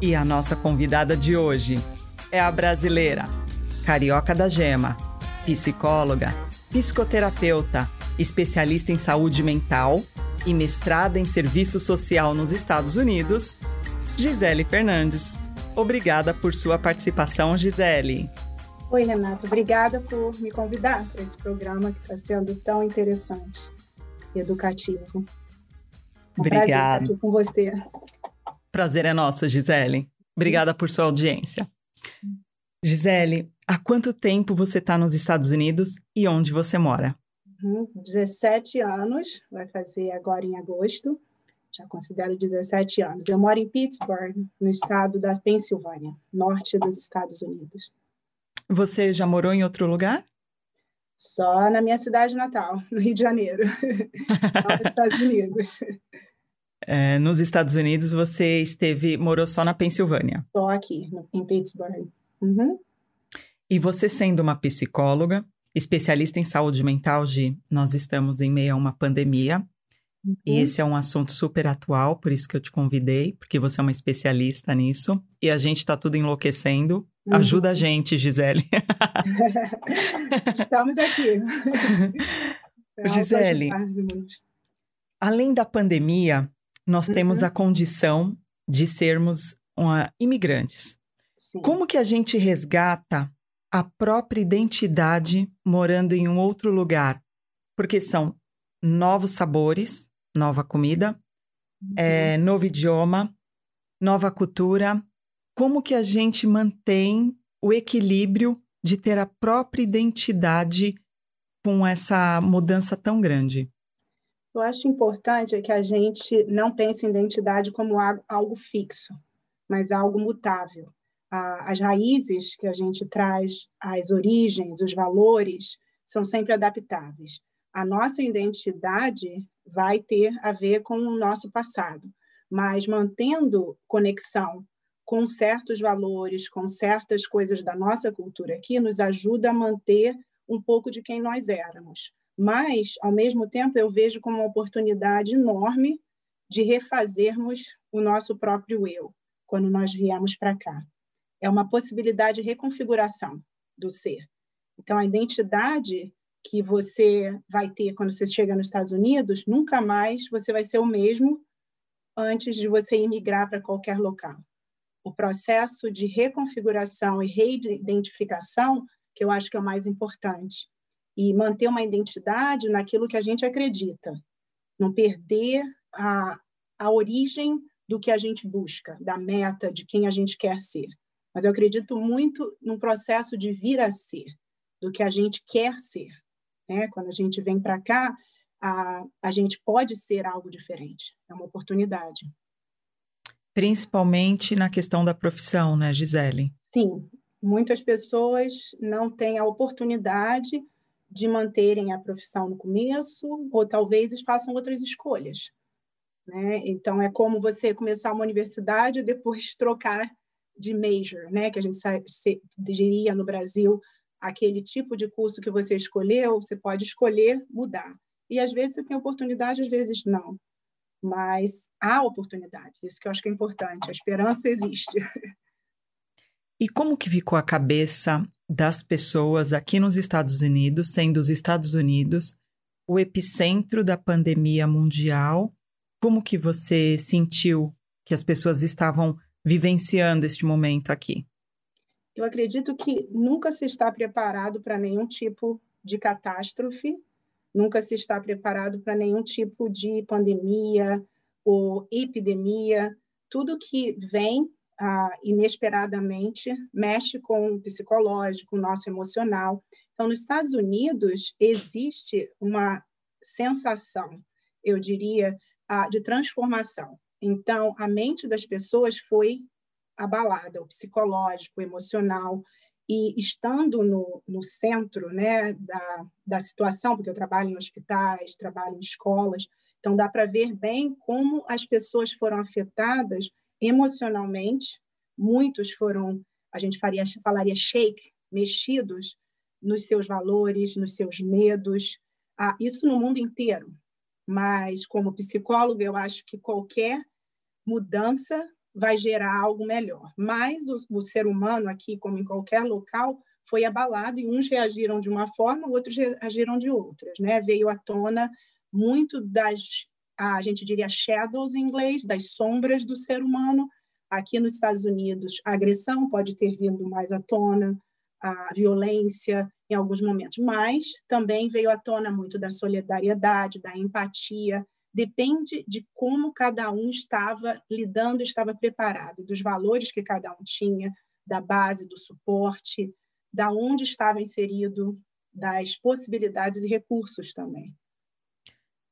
E a nossa convidada de hoje é a brasileira, carioca da gema, psicóloga, psicoterapeuta, especialista em saúde mental e mestrada em serviço social nos Estados Unidos, Gisele Fernandes. Obrigada por sua participação, Gisele. Oi, Renato. Obrigada por me convidar para esse programa que está sendo tão interessante educativo. Um Obrigada. Prazer aqui com você. Prazer é nosso, Gisele. Obrigada por sua audiência. Gisele, há quanto tempo você está nos Estados Unidos e onde você mora? Uhum, 17 anos, vai fazer agora em agosto. Já considero 17 anos. Eu moro em Pittsburgh, no estado da Pensilvânia, norte dos Estados Unidos. Você já morou em outro lugar? Só na minha cidade natal, no Rio de Janeiro, nos Estados Unidos. É, nos Estados Unidos, você esteve, morou só na Pensilvânia? Só aqui, em Pittsburgh. Uhum. E você sendo uma psicóloga, especialista em saúde mental, Gi, nós estamos em meio a uma pandemia. Uhum. E esse é um assunto super atual, por isso que eu te convidei, porque você é uma especialista nisso. E a gente está tudo enlouquecendo. Uhum. Ajuda a gente, Gisele. Estamos aqui. Gisele, além da pandemia, nós uhum. temos a condição de sermos uma, imigrantes. Sim. Como que a gente resgata a própria identidade morando em um outro lugar? Porque são novos sabores, nova comida, uhum. é, novo idioma, nova cultura, como que a gente mantém o equilíbrio de ter a própria identidade com essa mudança tão grande? Eu acho importante que a gente não pense em identidade como algo fixo, mas algo mutável. As raízes que a gente traz, as origens, os valores, são sempre adaptáveis. A nossa identidade vai ter a ver com o nosso passado, mas mantendo conexão com certos valores, com certas coisas da nossa cultura aqui, nos ajuda a manter um pouco de quem nós éramos. Mas, ao mesmo tempo, eu vejo como uma oportunidade enorme de refazermos o nosso próprio eu quando nós viemos para cá. É uma possibilidade de reconfiguração do ser. Então, a identidade que você vai ter quando você chega nos Estados Unidos, nunca mais você vai ser o mesmo antes de você imigrar para qualquer local o processo de reconfiguração e reidentificação, que eu acho que é o mais importante. E manter uma identidade naquilo que a gente acredita. Não perder a, a origem do que a gente busca, da meta, de quem a gente quer ser. Mas eu acredito muito num processo de vir a ser, do que a gente quer ser. Né? Quando a gente vem para cá, a, a gente pode ser algo diferente. É uma oportunidade principalmente na questão da profissão, né, Gisele? Sim, muitas pessoas não têm a oportunidade de manterem a profissão no começo, ou talvez façam outras escolhas. Né? Então, é como você começar uma universidade e depois trocar de major, né? que a gente diria no Brasil, aquele tipo de curso que você escolheu, você pode escolher mudar. E às vezes você tem oportunidade, às vezes não mas há oportunidades, isso que eu acho que é importante, a esperança existe. E como que ficou a cabeça das pessoas aqui nos Estados Unidos, sendo os Estados Unidos o epicentro da pandemia mundial? Como que você sentiu que as pessoas estavam vivenciando este momento aqui? Eu acredito que nunca se está preparado para nenhum tipo de catástrofe nunca se está preparado para nenhum tipo de pandemia ou epidemia. Tudo que vem ah, inesperadamente mexe com o psicológico, o nosso emocional. Então, nos Estados Unidos, existe uma sensação, eu diria, ah, de transformação. Então, a mente das pessoas foi abalada, o psicológico, o emocional, e estando no, no centro né, da, da situação, porque eu trabalho em hospitais, trabalho em escolas, então dá para ver bem como as pessoas foram afetadas emocionalmente, muitos foram, a gente faria, falaria shake, mexidos nos seus valores, nos seus medos, ah, isso no mundo inteiro. Mas, como psicóloga, eu acho que qualquer mudança vai gerar algo melhor. Mas o, o, ser humano aqui, como em qualquer local, foi abalado e uns reagiram de uma forma, outros reagiram de outras, né? Veio à tona muito das, a gente diria shadows em inglês, das sombras do ser humano. Aqui nos Estados Unidos, a agressão pode ter vindo mais à tona, a violência em alguns momentos, mas também veio à tona muito da solidariedade, da empatia, depende de como cada um estava lidando, estava preparado, dos valores que cada um tinha, da base, do suporte, da onde estava inserido, das possibilidades e recursos também.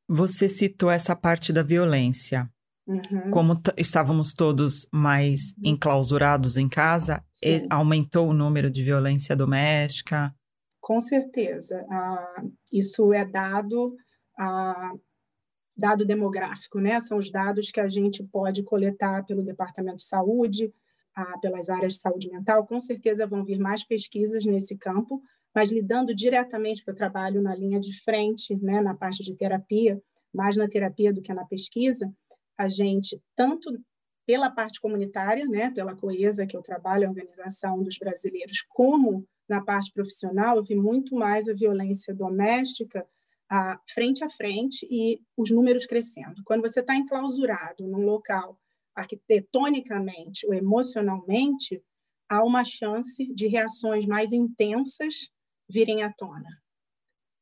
Você citou essa parte da violência. Uhum. Como estávamos todos mais uhum. enclausurados em casa, aumentou o número de violência doméstica? Com certeza. Ah, isso é dado ah, dado demográfico, né? São os dados que a gente pode coletar pelo Departamento de Saúde, ah, pelas áreas de saúde mental. Com certeza vão vir mais pesquisas nesse campo, mas lidando diretamente, porque eu trabalho na linha de frente, né, na parte de terapia, mais na terapia do que na pesquisa, a gente, tanto pela parte comunitária, né, pela Coesa, que eu trabalho, a Organização dos Brasileiros, como na parte profissional, eu vi muito mais a violência doméstica a, frente a frente e os números crescendo. Quando você está enclausurado num local arquitetonicamente ou emocionalmente, há uma chance de reações mais intensas virem à tona.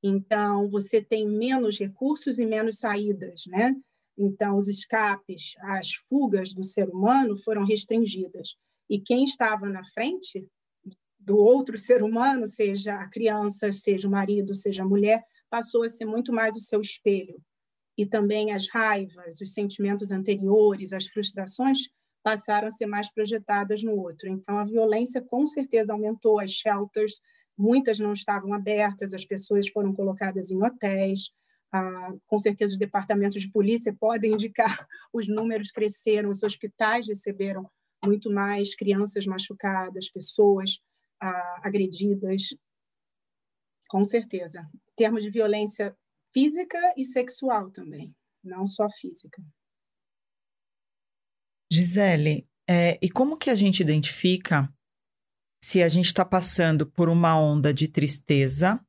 Então, você tem menos recursos e menos saídas, né? Então, os escapes, as fugas do ser humano foram restringidas. E quem estava na frente do outro ser humano, seja a criança, seja o marido, seja a mulher, passou a ser muito mais o seu espelho. E também as raivas, os sentimentos anteriores, as frustrações passaram a ser mais projetadas no outro. Então, a violência com certeza aumentou, as shelters, muitas não estavam abertas, as pessoas foram colocadas em hotéis. Ah, com certeza, os departamentos de polícia podem indicar, os números cresceram, os hospitais receberam muito mais crianças machucadas, pessoas ah, agredidas. Com certeza termos de violência física e sexual também, não só física. Gisele, é, e como que a gente identifica se a gente está passando por uma onda de tristeza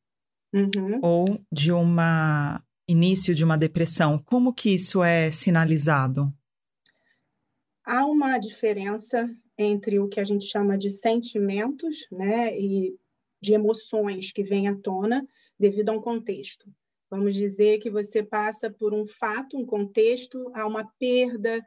uhum. ou de uma início de uma depressão? Como que isso é sinalizado? Há uma diferença entre o que a gente chama de sentimentos, né, e de emoções que vêm à tona devido a um contexto. Vamos dizer que você passa por um fato, um contexto, a uma perda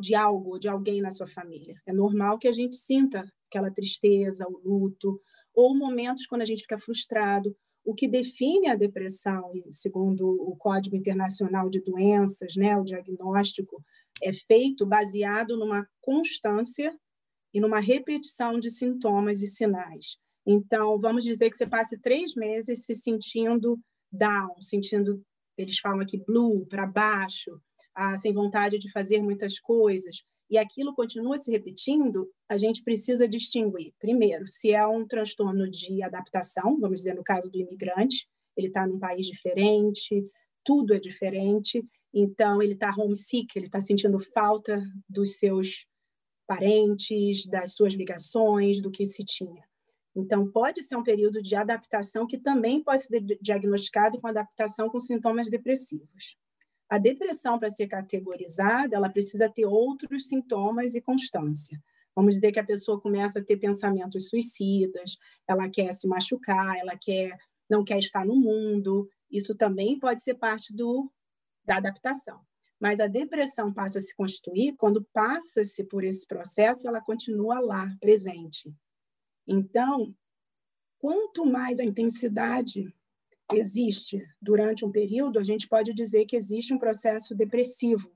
de algo, de alguém na sua família. É normal que a gente sinta aquela tristeza, o luto, ou momentos quando a gente fica frustrado. O que define a depressão, segundo o Código Internacional de Doenças, né, o diagnóstico é feito baseado numa constância e numa repetição de sintomas e sinais. Então, vamos dizer que você passe três meses se sentindo down, sentindo, eles falam aqui, blue, para baixo, sem vontade de fazer muitas coisas, e aquilo continua se repetindo, a gente precisa distinguir, primeiro, se é um transtorno de adaptação, vamos dizer, no caso do imigrante, ele está num país diferente, tudo é diferente, então ele está homesick, ele está sentindo falta dos seus parentes, das suas ligações, do que se tinha. Então, pode ser um período de adaptação que também pode ser diagnosticado com adaptação com sintomas depressivos. A depressão, para ser categorizada, ela precisa ter outros sintomas e constância. Vamos dizer que a pessoa começa a ter pensamentos suicidas, ela quer se machucar, ela quer não quer estar no mundo. Isso também pode ser parte do, da adaptação. Mas a depressão passa a se constituir quando passa-se por esse processo, ela continua lá, presente. Então, quanto mais a intensidade existe durante um período, a gente pode dizer que existe um processo depressivo.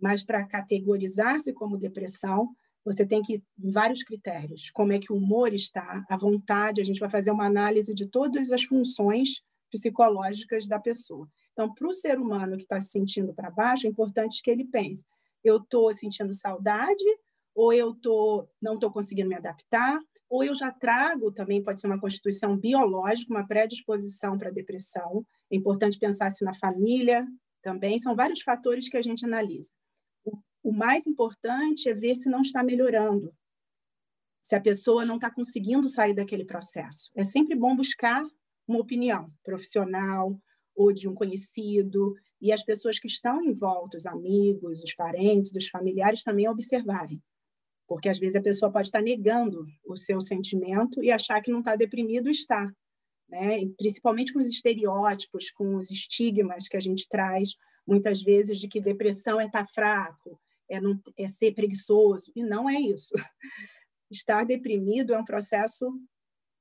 Mas para categorizar-se como depressão, você tem que vários critérios, como é que o humor está, a vontade, a gente vai fazer uma análise de todas as funções psicológicas da pessoa. Então, para o ser humano que está se sentindo para baixo, é importante que ele pense: eu estou sentindo saudade, ou eu tô, não estou conseguindo me adaptar, ou eu já trago, também pode ser uma constituição biológica, uma predisposição para depressão. É importante pensar se na família também, são vários fatores que a gente analisa. O mais importante é ver se não está melhorando, se a pessoa não está conseguindo sair daquele processo. É sempre bom buscar uma opinião profissional ou de um conhecido, e as pessoas que estão em volta, os amigos, os parentes, os familiares, também observarem. Porque às vezes a pessoa pode estar negando o seu sentimento e achar que não está deprimido está. Né? Principalmente com os estereótipos, com os estigmas que a gente traz, muitas vezes, de que depressão é estar fraco, é, não, é ser preguiçoso, e não é isso. Estar deprimido é um processo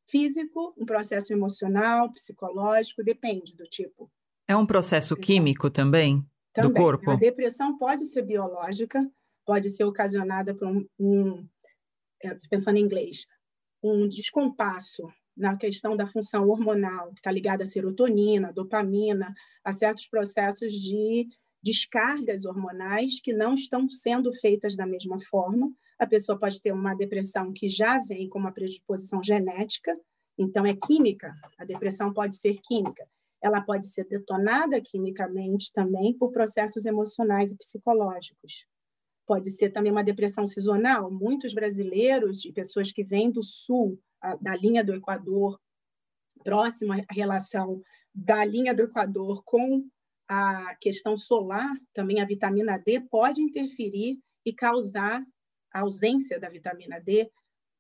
físico, um processo emocional, psicológico, depende do tipo. É um processo químico também, também do corpo? A depressão pode ser biológica, pode ser ocasionada por um, um é, pensando em inglês, um descompasso na questão da função hormonal, que está ligada à serotonina, dopamina, a certos processos de descargas hormonais que não estão sendo feitas da mesma forma. A pessoa pode ter uma depressão que já vem com uma predisposição genética, então é química, a depressão pode ser química. Ela pode ser detonada quimicamente também por processos emocionais e psicológicos. Pode ser também uma depressão sazonal. Muitos brasileiros e pessoas que vêm do sul, da linha do Equador, próxima relação da linha do Equador com a questão solar, também a vitamina D, pode interferir e causar a ausência da vitamina D,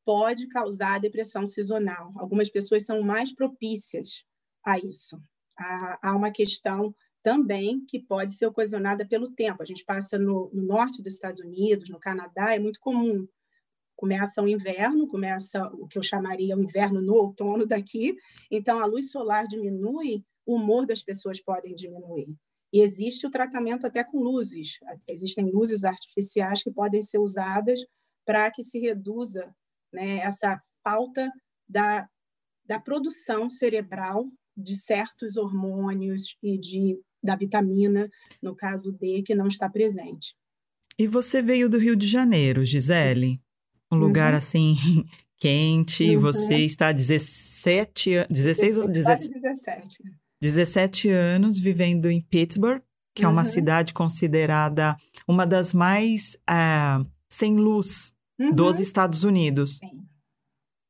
pode causar depressão sazonal. Algumas pessoas são mais propícias a isso. Há uma questão também que pode ser ocasionada pelo tempo. A gente passa no, no, norte dos Estados Unidos, no Canadá, é muito comum. Começa o inverno, começa o que eu chamaria o inverno no outono daqui, então a luz solar diminui o humor das pessoas podem diminuir. E existe o tratamento até com luzes. Existem luzes artificiais que podem ser usadas para que se reduza né, essa falta da, da produção cerebral de certos hormônios e de, da vitamina, no caso D, que não está presente. E você veio do Rio de Janeiro, Gisele? Um uhum. lugar assim quente, uhum. você está há 17, 16 ou 17? 17. 17 anos vivendo em Pittsburgh, que uhum. é uma uhum. cidade considerada uma das mais uh, sem luz uhum. dos Estados Unidos. Sim.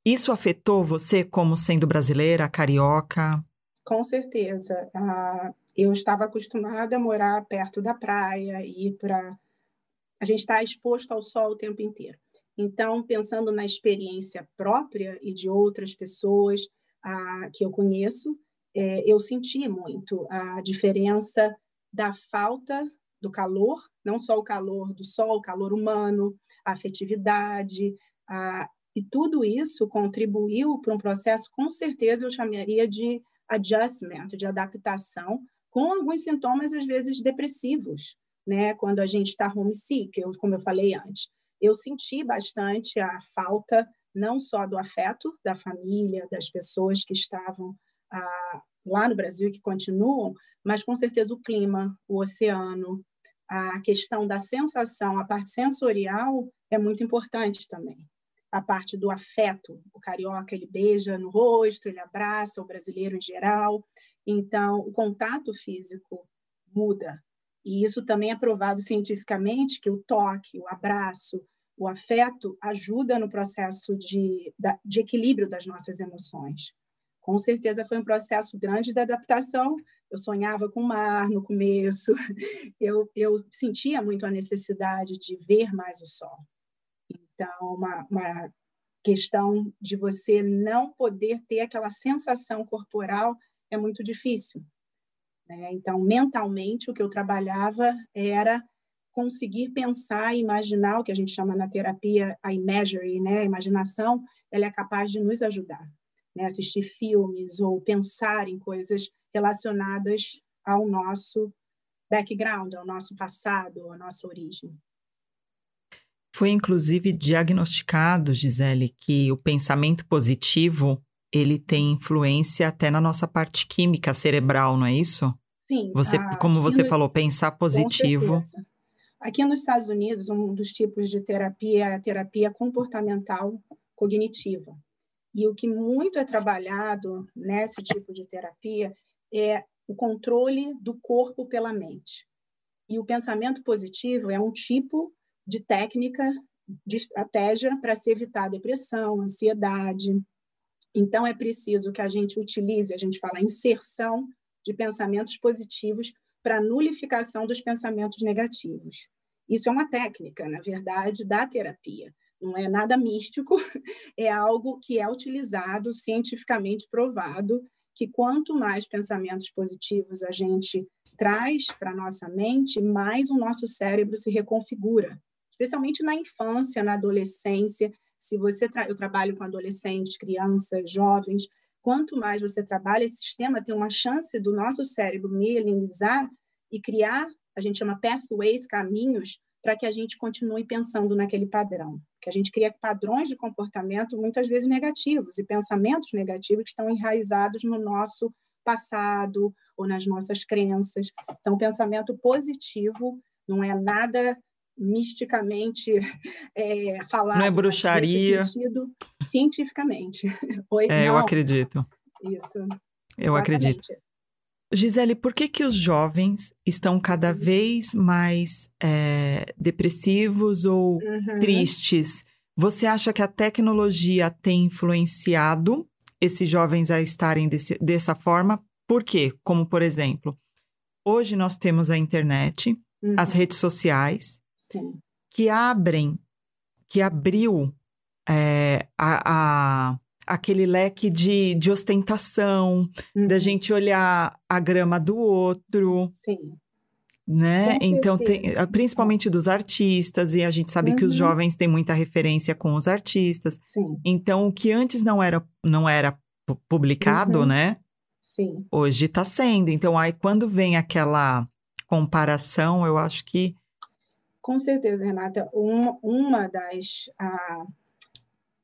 Isso afetou você como sendo brasileira, carioca? Com certeza. Uh, eu estava acostumada a morar perto da praia, ir para. A gente está exposto ao sol o tempo inteiro. Então, pensando na experiência própria e de outras pessoas que eu conheço, é, eu senti muito a diferença da falta do calor, não só o calor do sol, o calor humano, a afetividade, a, e tudo isso contribuiu para um processo, com certeza, eu chamaria de adjustment, de adaptação, com alguns sintomas, às vezes, depressivos, né? Quando a gente está homesick, eu, como eu falei antes. Eu senti bastante a falta, não só do afeto da família, das pessoas que estavam a, lá no Brasil e que continuam, mas com certeza o clima, o oceano, a questão da sensação, a parte sensorial é muito importante também. A parte do afeto, o carioca ele beija no rosto, ele abraça o brasileiro em geral. Então, o contato físico muda. E isso também é provado cientificamente que o toque, o abraço, o afeto ajuda no processo de, de equilíbrio das nossas emoções. Com certeza foi um processo grande de adaptação. Eu sonhava com o mar no começo, eu, eu sentia muito a necessidade de ver mais o sol. Então, uma, uma questão de você não poder ter aquela sensação corporal é muito difícil. Né? Então, mentalmente, o que eu trabalhava era conseguir pensar e imaginar o que a gente chama na terapia a imagery, né? a imaginação, ela é capaz de nos ajudar né, assistir filmes ou pensar em coisas relacionadas ao nosso background, ao nosso passado, à nossa origem. Foi inclusive diagnosticado, Gisele, que o pensamento positivo ele tem influência até na nossa parte química cerebral, não é isso? Sim. Você, como você no... falou, pensar positivo. Aqui nos Estados Unidos, um dos tipos de terapia é a terapia comportamental cognitiva. E o que muito é trabalhado nesse tipo de terapia é o controle do corpo pela mente. E o pensamento positivo é um tipo de técnica, de estratégia para se evitar depressão, ansiedade. Então, é preciso que a gente utilize, a gente fala inserção de pensamentos positivos para nulificação dos pensamentos negativos. Isso é uma técnica, na verdade, da terapia. Não é nada místico, é algo que é utilizado, cientificamente provado, que quanto mais pensamentos positivos a gente traz para a nossa mente, mais o nosso cérebro se reconfigura, especialmente na infância, na adolescência. Se você tra eu trabalho com adolescentes, crianças, jovens, quanto mais você trabalha, esse sistema tem uma chance do nosso cérebro mielinizar e criar, a gente chama pathways, caminhos, para que a gente continue pensando naquele padrão. Que a gente cria padrões de comportamento muitas vezes negativos e pensamentos negativos que estão enraizados no nosso passado ou nas nossas crenças. Então, pensamento positivo não é nada misticamente é, falado. Não é bruxaria. Sentido, cientificamente. Oi, é, eu acredito. Isso. Eu Exatamente. acredito. Gisele, por que, que os jovens estão cada vez mais é, depressivos ou uhum. tristes? Você acha que a tecnologia tem influenciado esses jovens a estarem desse, dessa forma? Por quê? Como, por exemplo, hoje nós temos a internet, uhum. as redes sociais, Sim. que abrem, que abriu é, a, a aquele leque de, de ostentação, uhum. da gente olhar a grama do outro. Sim. Né? então, tem, ah, principalmente dos artistas, e a gente sabe uhum. que os uhum. jovens têm muita referência com os artistas. Sim. Então, o que antes não era, não era publicado, uhum. né? Sim. Hoje está sendo. Então, aí quando vem aquela comparação, eu acho que. Com certeza, Renata. Uma, uma das. Uh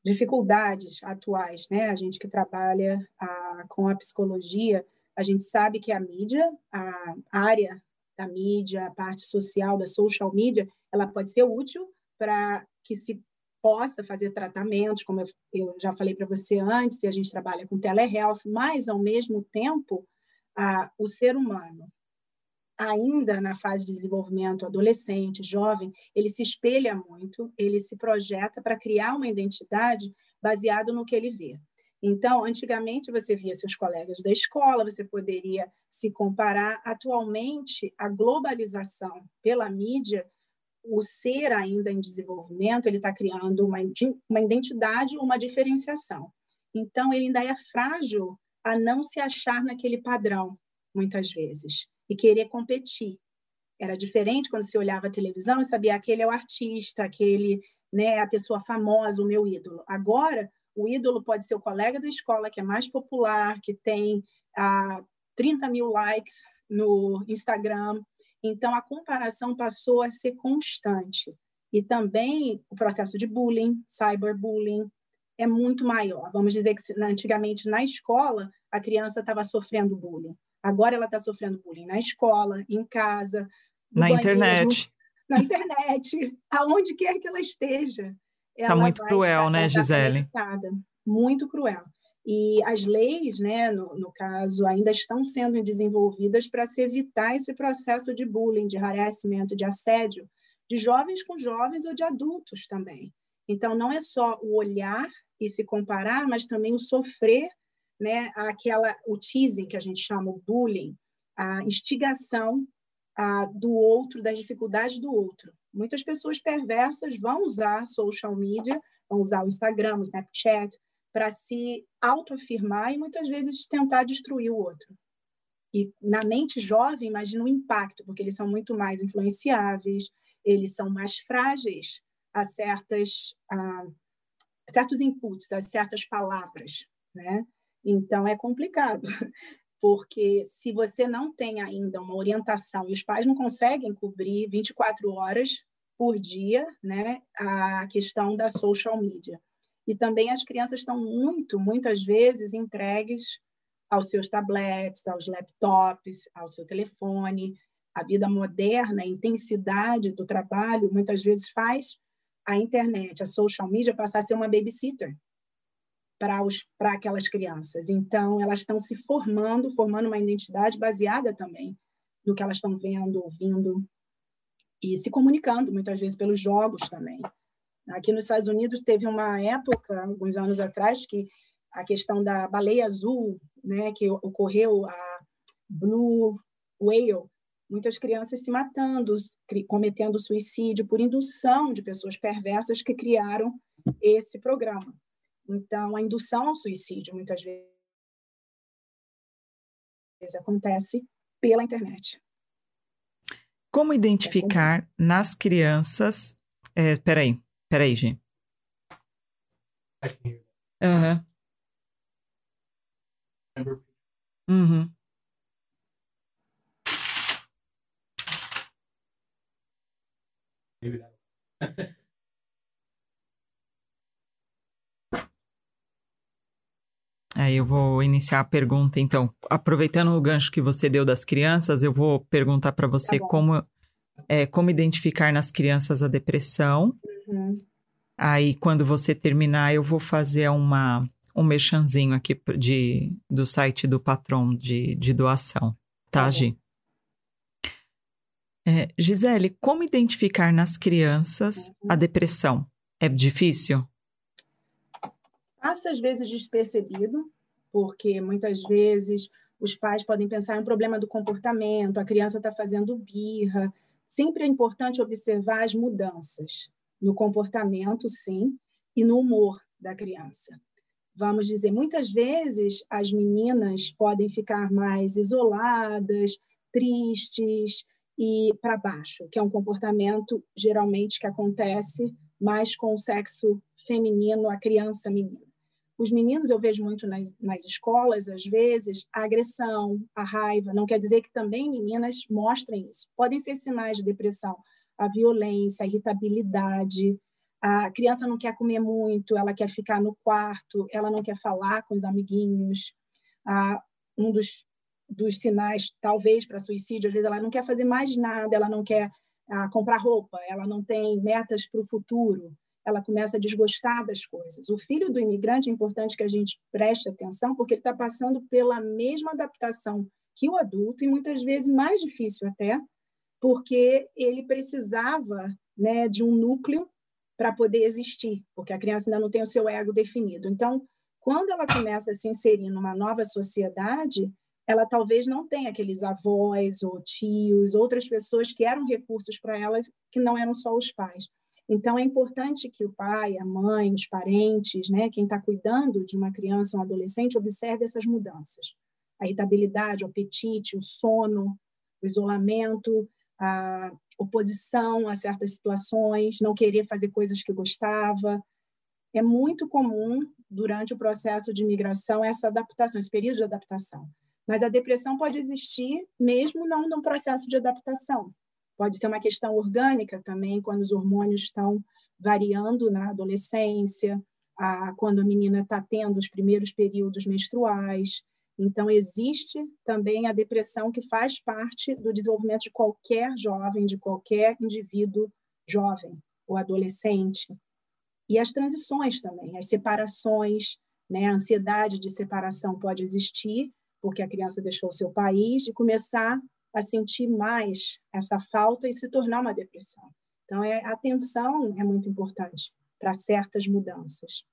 dificuldades atuais, né? A gente que trabalha a, com a psicologia, a gente sabe que a mídia, a área da mídia, a parte social da social media, ela pode ser útil para que se possa fazer tratamentos, como eu, eu já falei para você antes, e a gente trabalha com telehealth, mas, ao mesmo tempo, o ser humano, ainda na fase de desenvolvimento adolescente, jovem, ele se espelha muito, ele se projeta para criar uma identidade baseado no que ele vê. Então, antigamente você via seus colegas da escola, você poderia se comparar. Atualmente, a globalização pela mídia, o ser ainda em desenvolvimento, ele está criando uma, uma identidade, uma diferenciação. Então, ele ainda é frágil a não se achar naquele padrão, muitas vezes e querer competir. Era diferente quando você olhava a televisão e sabia aquele é o artista, aquele né, a pessoa famosa, o meu ídolo. Agora, o ídolo pode ser o colega da escola que é mais popular, que tem ah, 30 mil likes no Instagram. Então, a comparação passou a ser constante. E também o processo de bullying, cyberbullying, é muito maior. Vamos dizer que antigamente na escola a criança estava sofrendo bullying. Agora ela está sofrendo bullying na escola, em casa, na banheiro, internet. Na internet, aonde quer que ela esteja. Está muito cruel, né, Gisele? Muito cruel. E as leis, né, no, no caso, ainda estão sendo desenvolvidas para se evitar esse processo de bullying, de harassment, de assédio, de jovens com jovens ou de adultos também. Então, não é só o olhar e se comparar, mas também o sofrer né, aquela, o teasing, que a gente chama o bullying, a instigação a, do outro, das dificuldades do outro. Muitas pessoas perversas vão usar social media, vão usar o Instagram, o Snapchat, para se autoafirmar e muitas vezes tentar destruir o outro. E na mente jovem, imagina o impacto, porque eles são muito mais influenciáveis, eles são mais frágeis a certas a certos inputs, a certas palavras, né? Então, é complicado, porque se você não tem ainda uma orientação e os pais não conseguem cobrir 24 horas por dia, né, a questão da social media. E também as crianças estão muito, muitas vezes, entregues aos seus tablets, aos laptops, ao seu telefone. A vida moderna, a intensidade do trabalho, muitas vezes faz a internet, a social media, passar a ser uma babysitter para, para aquelas crianças. Então, elas estão se formando, formando uma identidade baseada também no que elas estão vendo, ouvindo e se comunicando, muitas vezes pelos jogos também. Aqui nos Estados Unidos teve uma época, alguns anos atrás, que a questão da baleia azul, né, que ocorreu a blue whale, muitas crianças se matando, cometendo suicídio por indução de pessoas perversas que criaram esse programa. Então, a indução ao suicídio muitas vezes acontece pela internet. Como identificar nas crianças. É, peraí, peraí, gente. Aham. Uhum. Uhum. Aí eu vou iniciar a pergunta, então. Aproveitando o gancho que você deu das crianças, eu vou perguntar para você tá como, é, como identificar nas crianças a depressão. Uhum. Aí, quando você terminar, eu vou fazer uma, um merchanzinho aqui de, do site do patrão de, de doação. Tá, tá Gi? É, Gisele, como identificar nas crianças uhum. a depressão? É difícil? Passa às vezes despercebido, porque muitas vezes os pais podem pensar em um problema do comportamento, a criança está fazendo birra. Sempre é importante observar as mudanças no comportamento, sim, e no humor da criança. Vamos dizer, muitas vezes as meninas podem ficar mais isoladas, tristes e para baixo, que é um comportamento geralmente que acontece mais com o sexo feminino, a criança menina. Os meninos, eu vejo muito nas, nas escolas, às vezes, a agressão, a raiva. Não quer dizer que também meninas mostrem isso. Podem ser sinais de depressão, a violência, a irritabilidade. A criança não quer comer muito, ela quer ficar no quarto, ela não quer falar com os amiguinhos. Ah, um dos, dos sinais, talvez, para suicídio, às vezes ela não quer fazer mais nada, ela não quer ah, comprar roupa, ela não tem metas para o futuro ela começa a desgostar das coisas. O filho do imigrante é importante que a gente preste atenção, porque ele está passando pela mesma adaptação que o adulto, e muitas vezes mais difícil até, porque ele precisava né, de um núcleo para poder existir, porque a criança ainda não tem o seu ego definido. Então, quando ela começa a se inserir numa nova sociedade, ela talvez não tenha aqueles avós ou tios, outras pessoas que eram recursos para ela, que não eram só os pais. Então, é importante que o pai, a mãe, os parentes, né, quem está cuidando de uma criança ou um adolescente, observe essas mudanças. A irritabilidade, o apetite, o sono, o isolamento, a oposição a certas situações, não querer fazer coisas que gostava. É muito comum, durante o processo de imigração, essa adaptação, esse período de adaptação. Mas a depressão pode existir mesmo não num processo de adaptação. Pode ser uma questão orgânica também, quando os hormônios estão variando na adolescência, a, quando a menina está tendo os primeiros períodos menstruais. Então, existe também a depressão que faz parte do desenvolvimento de qualquer jovem, de qualquer indivíduo jovem ou adolescente. E as transições também, as separações, né? a ansiedade de separação pode existir, porque a criança deixou o seu país, e começar a sentir mais essa falta e se tornar uma depressão. Então, é, a atenção é muito importante para certas mudanças.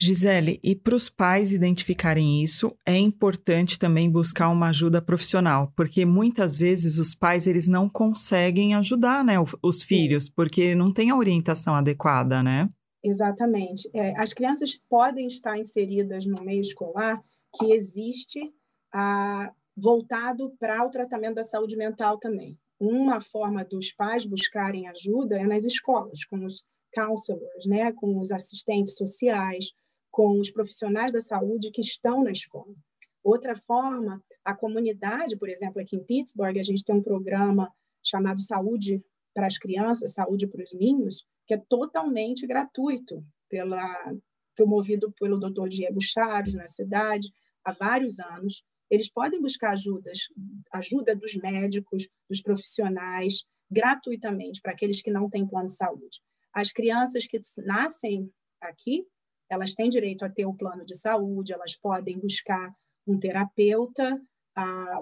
Gisele, e para os pais identificarem isso, é importante também buscar uma ajuda profissional, porque muitas vezes os pais eles não conseguem ajudar né, os filhos, porque não tem a orientação adequada, né? Exatamente. É, as crianças podem estar inseridas no meio escolar que existe a, voltado para o tratamento da saúde mental também. Uma forma dos pais buscarem ajuda é nas escolas, com os counselors, né, com os assistentes sociais, com os profissionais da saúde que estão na escola. Outra forma, a comunidade, por exemplo, aqui em Pittsburgh, a gente tem um programa chamado Saúde para as crianças, saúde para os ninhos, que é totalmente gratuito, pela, promovido pelo Dr. Diego Chaves na cidade há vários anos. Eles podem buscar ajudas, ajuda dos médicos, dos profissionais, gratuitamente para aqueles que não têm plano de saúde. As crianças que nascem aqui, elas têm direito a ter o plano de saúde, elas podem buscar um terapeuta,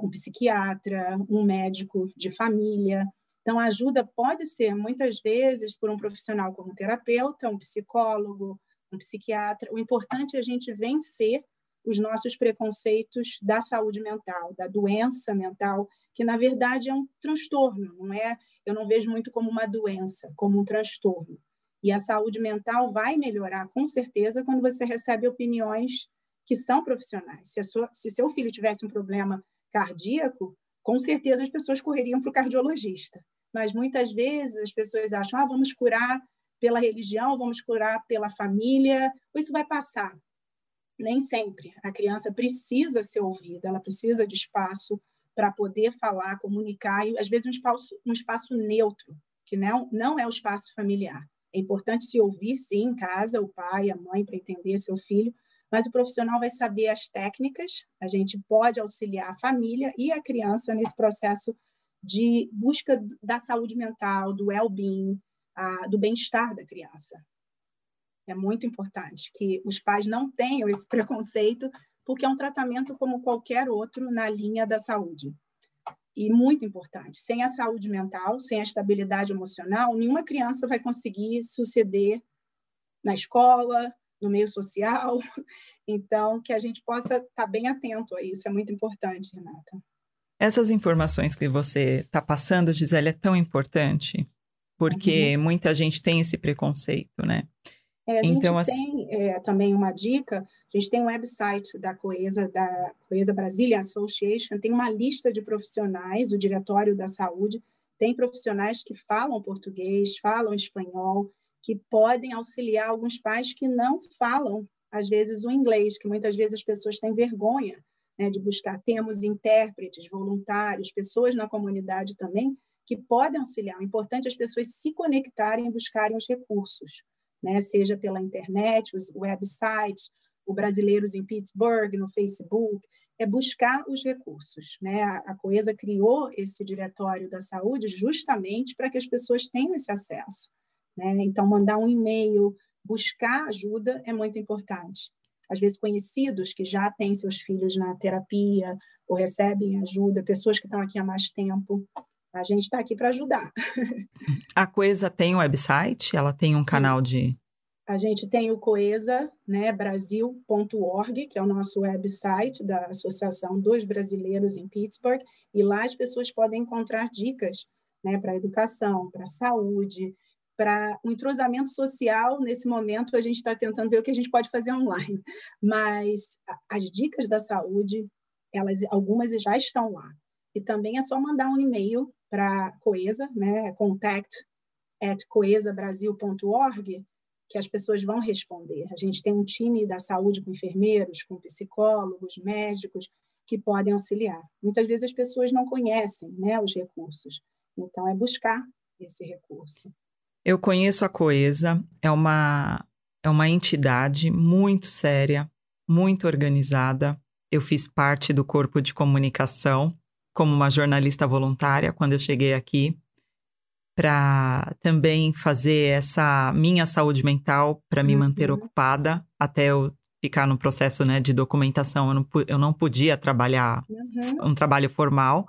um psiquiatra, um médico de família. Então, a ajuda pode ser, muitas vezes, por um profissional como um terapeuta, um psicólogo, um psiquiatra. O importante é a gente vencer os nossos preconceitos da saúde mental, da doença mental, que na verdade é um transtorno, não é? Eu não vejo muito como uma doença, como um transtorno. E a saúde mental vai melhorar com certeza quando você recebe opiniões que são profissionais. Se, sua, se seu filho tivesse um problema cardíaco, com certeza as pessoas correriam para o cardiologista. Mas muitas vezes as pessoas acham, ah, vamos curar pela religião, vamos curar pela família, isso vai passar. Nem sempre. A criança precisa ser ouvida, ela precisa de espaço para poder falar, comunicar, e às vezes um espaço, um espaço neutro, que não, não é o espaço familiar. É importante se ouvir, sim, em casa, o pai, a mãe, para entender seu filho, mas o profissional vai saber as técnicas, a gente pode auxiliar a família e a criança nesse processo de busca da saúde mental, do well-being, do bem-estar da criança. É muito importante que os pais não tenham esse preconceito, porque é um tratamento como qualquer outro na linha da saúde. E muito importante, sem a saúde mental, sem a estabilidade emocional, nenhuma criança vai conseguir suceder na escola, no meio social. Então, que a gente possa estar bem atento a isso é muito importante, Renata. Essas informações que você está passando, Gisele, é tão importante, porque uhum. muita gente tem esse preconceito, né? É, a então, gente assim... tem é, também uma dica, a gente tem um website da Coesa, da Coesa Brasília Association, tem uma lista de profissionais do Diretório da Saúde, tem profissionais que falam português, falam espanhol, que podem auxiliar alguns pais que não falam, às vezes, o inglês, que muitas vezes as pessoas têm vergonha né, de buscar. Temos intérpretes, voluntários, pessoas na comunidade também que podem auxiliar. O importante é as pessoas se conectarem e buscarem os recursos, né, seja pela internet, os websites, o Brasileiros em Pittsburgh, no Facebook, é buscar os recursos. Né? A, Coesa criou esse diretório da saúde justamente para que as pessoas tenham esse acesso. Né? Então, mandar um e-mail, buscar ajuda é muito importante. Às vezes, conhecidos que já têm seus filhos na terapia ou recebem ajuda, pessoas que estão aqui há mais tempo, a gente está aqui para ajudar. A Coesa tem um website? Ela tem um Sim. canal de. A gente tem o coesa, né, brasil.org, que é o nosso website da Associação dos Brasileiros em Pittsburgh, e lá as pessoas podem encontrar dicas né, para educação, para saúde, para o um entrosamento social, nesse momento, a gente está tentando ver o que a gente pode fazer online. Mas as dicas da saúde, elas, algumas já estão lá. E também é só mandar um e-mail para Coesa, né, contact at coesabrasil.org, que as pessoas vão responder. A gente tem um time da saúde com enfermeiros, com psicólogos, médicos, que podem auxiliar. Muitas vezes as pessoas não conhecem né, os recursos, então é buscar esse recurso. Eu conheço a Coesa, é uma, é uma entidade muito séria, muito organizada. Eu fiz parte do corpo de comunicação como uma jornalista voluntária quando eu cheguei aqui, para também fazer essa minha saúde mental para me uhum. manter ocupada até eu ficar no processo né, de documentação. Eu não, eu não podia trabalhar uhum. um trabalho formal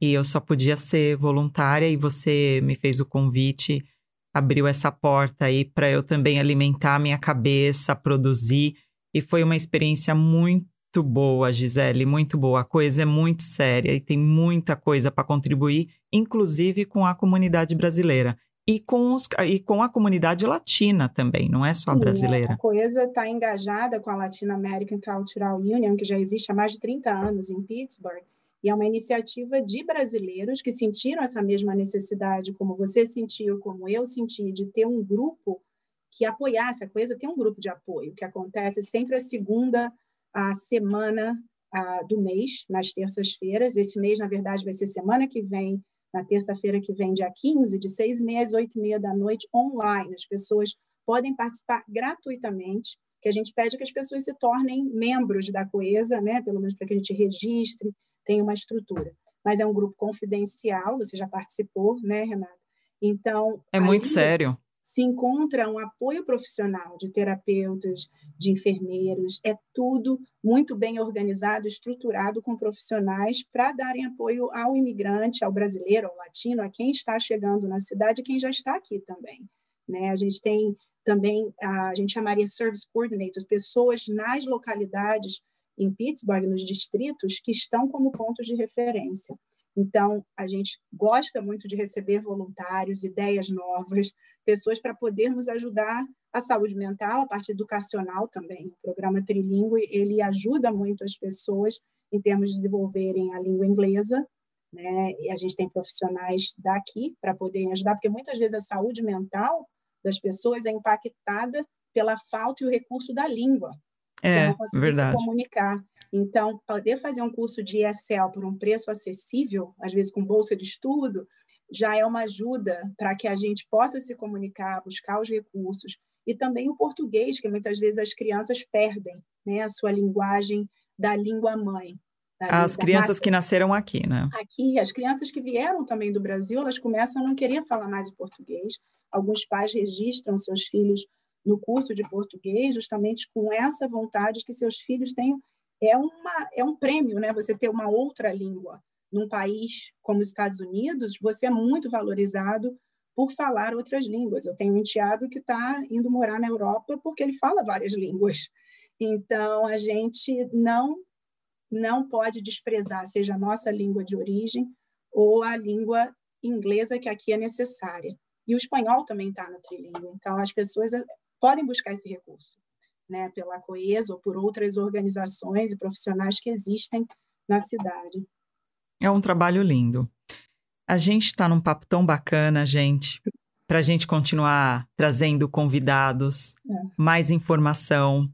e eu só podia ser voluntária e você me fez o convite abriu essa porta aí para eu também alimentar a minha cabeça, produzir. E foi uma experiência muito boa, Gisele, muito boa. A coisa é muito séria e tem muita coisa para contribuir, inclusive com a comunidade brasileira. E com, os, e com a comunidade latina também, não é só a brasileira. A coisa está engajada com a Latin American Cultural Union, que já existe há mais de 30 anos em Pittsburgh, e é uma iniciativa de brasileiros que sentiram essa mesma necessidade, como você sentiu, como eu senti, de ter um grupo que apoiasse a coisa, tem um grupo de apoio que acontece sempre a segunda a semana a, do mês, nas terças-feiras. Esse mês, na verdade, vai ser semana que vem, na terça-feira que vem, dia 15, de 6 e meia às 8 e meia da noite, online. As pessoas podem participar gratuitamente, que a gente pede que as pessoas se tornem membros da Coesa, né? pelo menos para que a gente registre, tenha uma estrutura. Mas é um grupo confidencial, você já participou, né, Renata? Então. É muito sério se encontra um apoio profissional de terapeutas, de enfermeiros, é tudo muito bem organizado, estruturado com profissionais para darem apoio ao imigrante, ao brasileiro, ao latino, a quem está chegando na cidade quem já está aqui também. Né? A gente tem também, a gente chamaria service coordinators, pessoas nas localidades em Pittsburgh, nos distritos, que estão como pontos de referência. Então, a gente gosta muito de receber voluntários, ideias novas, pessoas para podermos ajudar a saúde mental, a parte educacional também. O programa Trilingue, ele ajuda muito as pessoas em termos de desenvolverem a língua inglesa, né? E a gente tem profissionais daqui para poderem ajudar, porque muitas vezes a saúde mental das pessoas é impactada pela falta e o recurso da língua. É, verdade. se comunicar. Então, poder fazer um curso de ESL por um preço acessível, às vezes com bolsa de estudo, já é uma ajuda para que a gente possa se comunicar, buscar os recursos. E também o português, que muitas vezes as crianças perdem né, a sua linguagem da língua mãe. As crianças que nasceram aqui, né? Aqui, as crianças que vieram também do Brasil, elas começam a não querer falar mais o português. Alguns pais registram seus filhos no curso de português justamente com essa vontade que seus filhos tenham é, uma, é um prêmio, né? Você ter uma outra língua num país como os Estados Unidos, você é muito valorizado por falar outras línguas. Eu tenho um enteado que está indo morar na Europa porque ele fala várias línguas. Então, a gente não não pode desprezar, seja a nossa língua de origem ou a língua inglesa que aqui é necessária. E o espanhol também está no trilingue. Então, as pessoas eh, podem buscar esse recurso né, pela Coesa ou por outras organizações e profissionais que existem na cidade. É um trabalho lindo. A gente está num papo tão bacana, gente, para a gente continuar trazendo convidados, é. mais informação,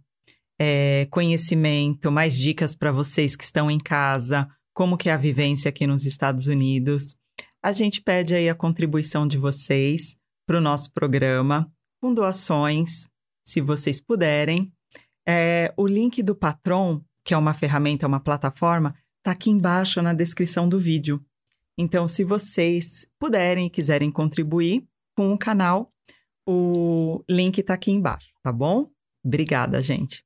é, conhecimento, mais dicas para vocês que estão em casa, como que é a vivência aqui nos Estados Unidos. A gente pede aí a contribuição de vocês para o nosso programa, com doações, se vocês puderem. É, o link do Patron, que é uma ferramenta, uma plataforma, está aqui embaixo na descrição do vídeo. Então, se vocês puderem e quiserem contribuir com o canal, o link está aqui embaixo, tá bom? Obrigada, gente.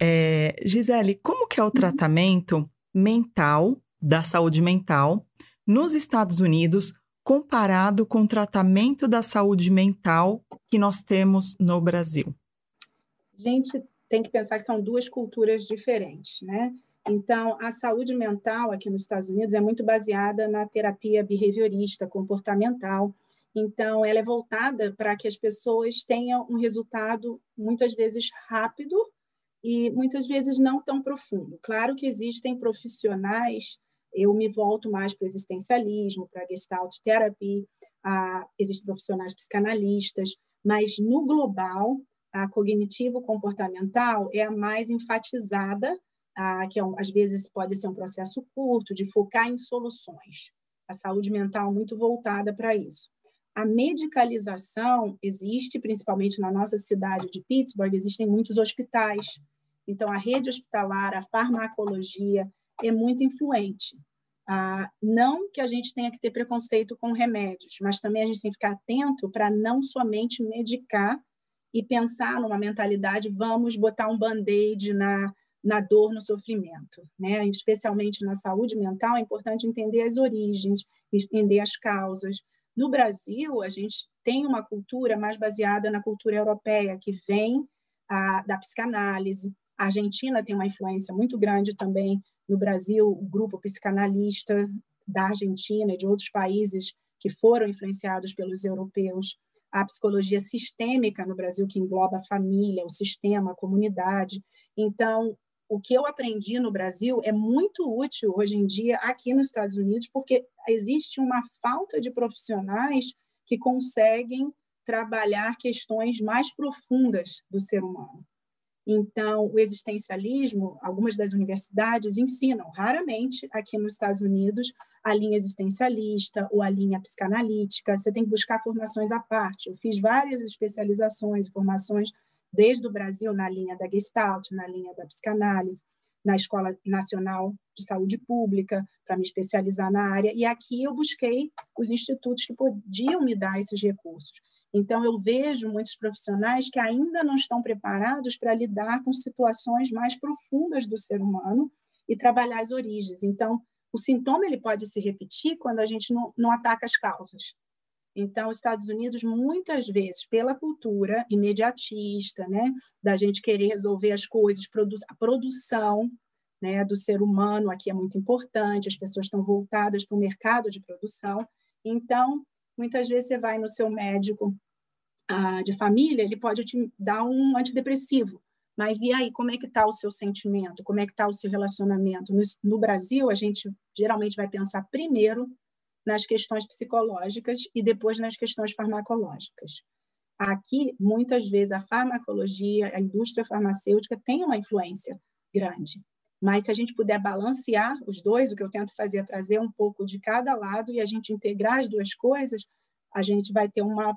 É, Gisele, como que é o uhum. tratamento mental da saúde mental nos Estados Unidos comparado com o tratamento da saúde mental que nós temos no Brasil? Gente tem que pensar que são duas culturas diferentes, né? Então, a saúde mental aqui nos Estados Unidos é muito baseada na terapia behaviorista, comportamental. Então, ela é voltada para que as pessoas tenham um resultado muitas vezes rápido e muitas vezes não tão profundo. Claro que existem profissionais, eu me volto mais para o existencialismo, para a gestalt therapy, existem profissionais psicanalistas, mas no global a cognitivo-comportamental é a mais enfatizada, a, que é um, às vezes pode ser um processo curto, de focar em soluções. A saúde mental muito voltada para isso. A medicalização existe, principalmente na nossa cidade de Pittsburgh, existem muitos hospitais. Então, a rede hospitalar, a farmacologia é muito influente. Ah, não que a gente tenha que ter preconceito com remédios, mas também a gente tem que ficar atento para não somente medicar e pensar numa mentalidade, vamos botar um band-aid na, na dor, no sofrimento. Né? Especialmente na saúde mental, é importante entender as origens, entender as causas. No Brasil, a gente tem uma cultura mais baseada na cultura europeia, que vem a, da psicanálise. A Argentina tem uma influência muito grande também no Brasil, o grupo psicanalista da Argentina e de outros países que foram influenciados pelos europeus a psicologia sistêmica no Brasil, que engloba a família, o sistema, a comunidade. Então, o que eu aprendi no Brasil é muito útil hoje em dia aqui nos Estados Unidos, porque existe uma falta de profissionais que conseguem trabalhar questões mais profundas do ser humano. Então, o existencialismo, algumas das universidades ensinam, raramente aqui nos Estados Unidos, a linha existencialista ou a linha psicanalítica, você tem que buscar formações à parte. Eu fiz várias especializações, formações desde o Brasil na linha da Gestalt, na linha da psicanálise, na Escola Nacional de Saúde Pública, para me especializar na área, e aqui eu busquei os institutos que podiam me dar esses recursos. Então, eu vejo muitos profissionais que ainda não estão preparados para lidar com situações mais profundas do ser humano e trabalhar as origens. Então, o sintoma ele pode se repetir quando a gente não, não ataca as causas. Então, os Estados Unidos, muitas vezes, pela cultura imediatista, né, da gente querer resolver as coisas, produ a produção né, do ser humano aqui é muito importante, as pessoas estão voltadas para o mercado de produção. Então, muitas vezes você vai no seu médico ah, de família, ele pode te dar um antidepressivo, mas e aí, como é que está o seu sentimento? Como é que está o seu relacionamento? No, no, Brasil, a gente geralmente vai pensar primeiro nas questões psicológicas e depois nas questões farmacológicas. Aqui, muitas vezes, a farmacologia, a indústria farmacêutica tem uma influência grande. Mas se a gente puder balancear os dois, o que eu tento fazer é trazer um pouco de cada lado e a gente integrar as duas coisas, a gente vai ter uma,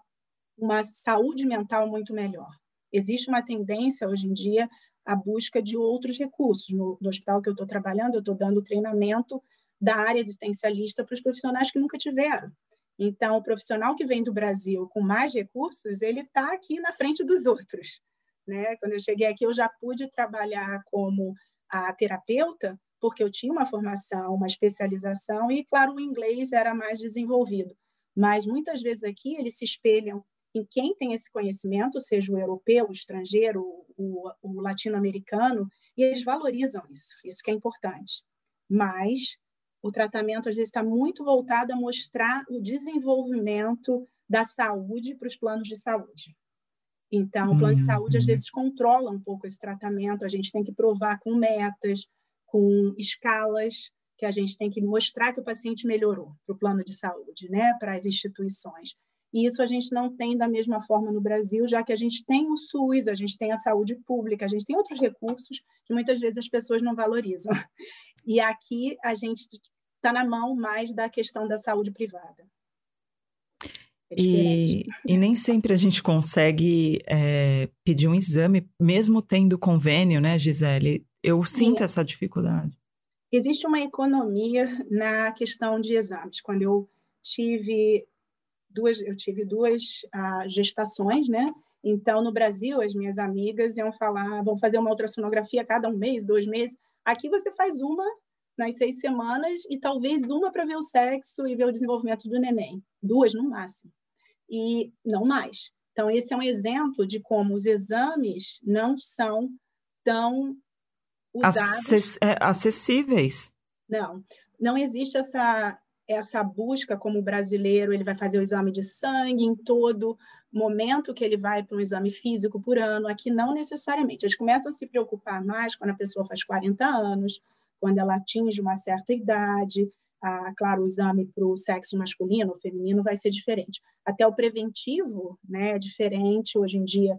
uma saúde mental muito melhor existe uma tendência hoje em dia à busca de outros recursos. No, no hospital que eu estou trabalhando, eu estou dando treinamento da área existencialista para os profissionais que nunca tiveram. Então, o profissional que vem do Brasil com mais recursos, ele está aqui na frente dos outros. Né? Quando eu cheguei aqui, eu já pude trabalhar como a terapeuta, porque eu tinha uma formação, uma especialização, e, claro, o inglês era mais desenvolvido. Mas muitas vezes aqui eles se espelham em quem tem esse conhecimento, seja o europeu, o estrangeiro, o, o latino-americano, e eles valorizam isso, isso que é importante. Mas o tratamento, às vezes, está muito voltado a mostrar o desenvolvimento da saúde para os planos de saúde. Então, o plano de saúde, às uhum. vezes, controla um pouco esse tratamento, a gente tem que provar com metas, com escalas, que a gente tem que mostrar que o paciente melhorou para o plano de saúde, né, para as instituições. E isso a gente não tem da mesma forma no Brasil, já que a gente tem o SUS, a gente tem a saúde pública, a gente tem outros recursos que muitas vezes as pessoas não valorizam. E aqui a gente está na mão mais da questão da saúde privada. É e, e, nem sempre a gente consegue é, pedir um exame, mesmo tendo convênio, né, Gisele? Eu sinto Sim. essa dificuldade. Existe uma economia na questão de exames. Quando eu tive duas, eu tive duas uh, gestações, né? Então, no Brasil, as minhas amigas iam falar, vão fazer uma ultrassonografia cada um mês, dois meses. Aqui você faz uma nas seis semanas e talvez uma para ver o sexo e ver o desenvolvimento do neném. Duas no máximo. E não mais. Então, esse é um exemplo de como os exames não são tão usados. É, acessíveis. Não, não existe essa essa busca como brasileiro, ele vai fazer o exame de sangue em todo momento que ele vai para um exame físico por ano, aqui não necessariamente. Eles começam a se preocupar mais quando a pessoa faz 40 anos, quando ela atinge uma certa idade. Ah, claro, o exame para o sexo masculino ou feminino vai ser diferente. Até o preventivo né, é diferente. Hoje em dia,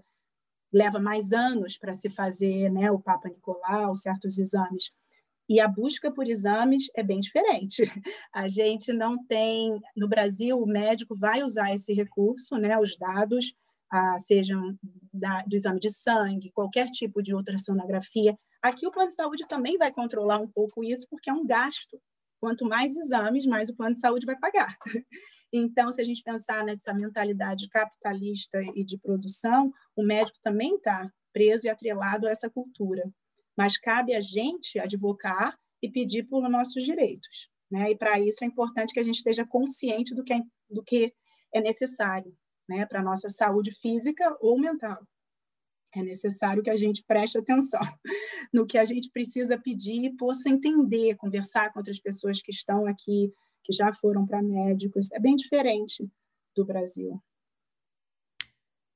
leva mais anos para se fazer né, o Papa Nicolau, certos exames e a busca por exames é bem diferente. A gente não tem, no Brasil, o médico vai usar esse recurso, né, os dados, ah, sejam da, do exame de sangue, qualquer tipo de ultrassonografia. Aqui o plano de saúde também vai controlar um pouco isso, porque é um gasto. Quanto mais exames, mais o plano de saúde vai pagar. Então, se a gente pensar nessa mentalidade capitalista e de produção, o médico também está preso e atrelado a essa cultura mas cabe a gente advocar e pedir por nossos direitos. Né? E para isso é importante que a gente esteja consciente do que é, do que é necessário né? para a nossa saúde física ou mental. É necessário que a gente preste atenção no que a gente precisa pedir e possa entender, conversar com outras pessoas que estão aqui, que já foram para médicos. É bem diferente do Brasil.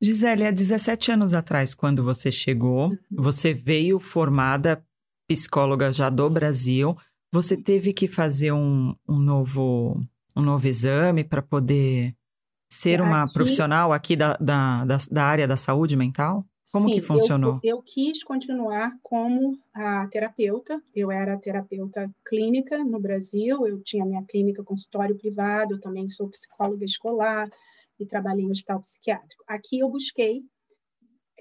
Gisele, há 17 anos atrás, quando você chegou, uhum. você veio formada psicóloga já do Brasil. Você teve que fazer um, um novo, um novo exame para poder ser uma aqui, profissional aqui da, da, da, da, área da saúde mental? Como Sim, que funcionou? Eu, eu quis continuar como a terapeuta. Eu era terapeuta clínica no Brasil. Eu tinha minha clínica consultório privado. Eu também sou psicóloga escolar e trabalhei no hospital psiquiátrico. Aqui eu busquei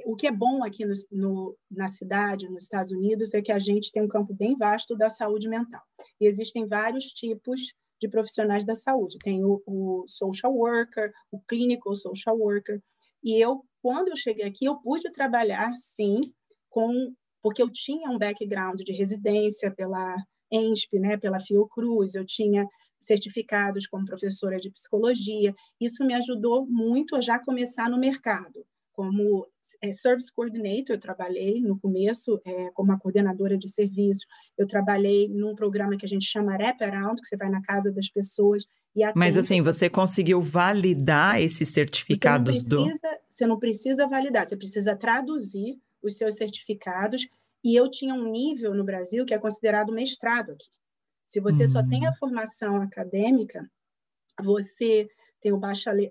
o que é bom aqui no, no, na cidade, nos Estados Unidos, é que a gente tem um campo bem vasto da saúde mental. E existem vários tipos de profissionais da saúde. Tem o, o social worker, o clinical social worker. E eu, quando eu cheguei aqui, eu pude trabalhar, sim, com porque eu tinha um background de residência pela ENSP, né, pela Fiocruz, eu tinha certificados como professora de psicologia. Isso me ajudou muito a já começar no mercado como é, Service Coordinator, eu trabalhei no começo é, como uma coordenadora de serviços, eu trabalhei num programa que a gente chama Wrap Around, que você vai na casa das pessoas e atende. Mas assim, você conseguiu validar esses certificados você precisa, do... Você não precisa validar, você precisa traduzir os seus certificados e eu tinha um nível no Brasil que é considerado mestrado aqui. Se você hum. só tem a hum. formação acadêmica, você tem o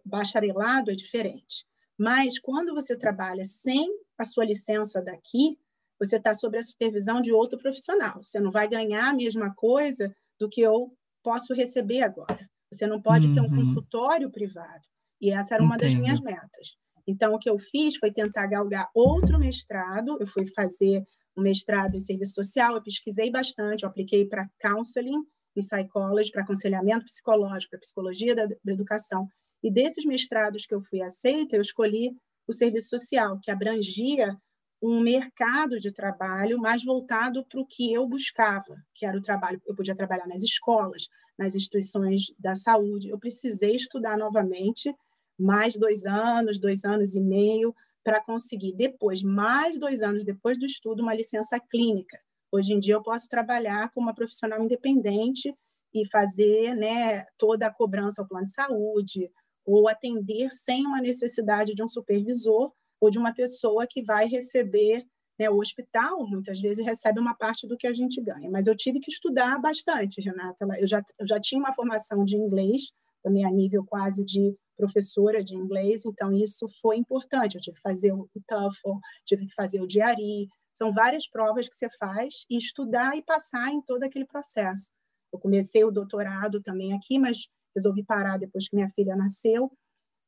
bacharelado, é diferente. Mas quando você trabalha sem a sua licença daqui, você está sob a supervisão de outro profissional. Você não vai ganhar a mesma coisa do que eu posso receber agora. Você não pode uhum. ter um uhum. consultório privado. E essa era uma Entendo. das minhas metas. Então, o que eu fiz foi tentar galgar outro mestrado. Eu fui fazer um mestrado em serviço social, eu pesquisei bastante, eu apliquei para counseling e psychology, para aconselhamento psicológico, para psicologia da, da educação. E desses mestrados que eu fui aceita, eu escolhi o serviço social, que abrangia um mercado de trabalho mais voltado para o que eu buscava, que era o trabalho. Eu podia trabalhar nas escolas, nas instituições da saúde. Eu precisei estudar novamente mais dois anos, dois anos e meio, para conseguir, depois, mais dois anos depois do estudo, uma licença clínica. Hoje em dia, eu posso trabalhar como uma profissional independente e fazer né, toda a cobrança ao plano de saúde, ou atender sem uma necessidade de um supervisor ou de uma pessoa que vai receber. Né, o hospital, muitas vezes, recebe uma parte do que a gente ganha, mas eu tive que estudar bastante, Renata. Eu já, eu já tinha uma formação de inglês, também a nível quase de professora de inglês, então isso foi importante. Eu tive que fazer o TOEFL, tive que fazer o GRE, são várias provas que você faz e estudar e passar em todo aquele processo. Eu comecei o doutorado também aqui, mas resolvi parar depois que minha filha nasceu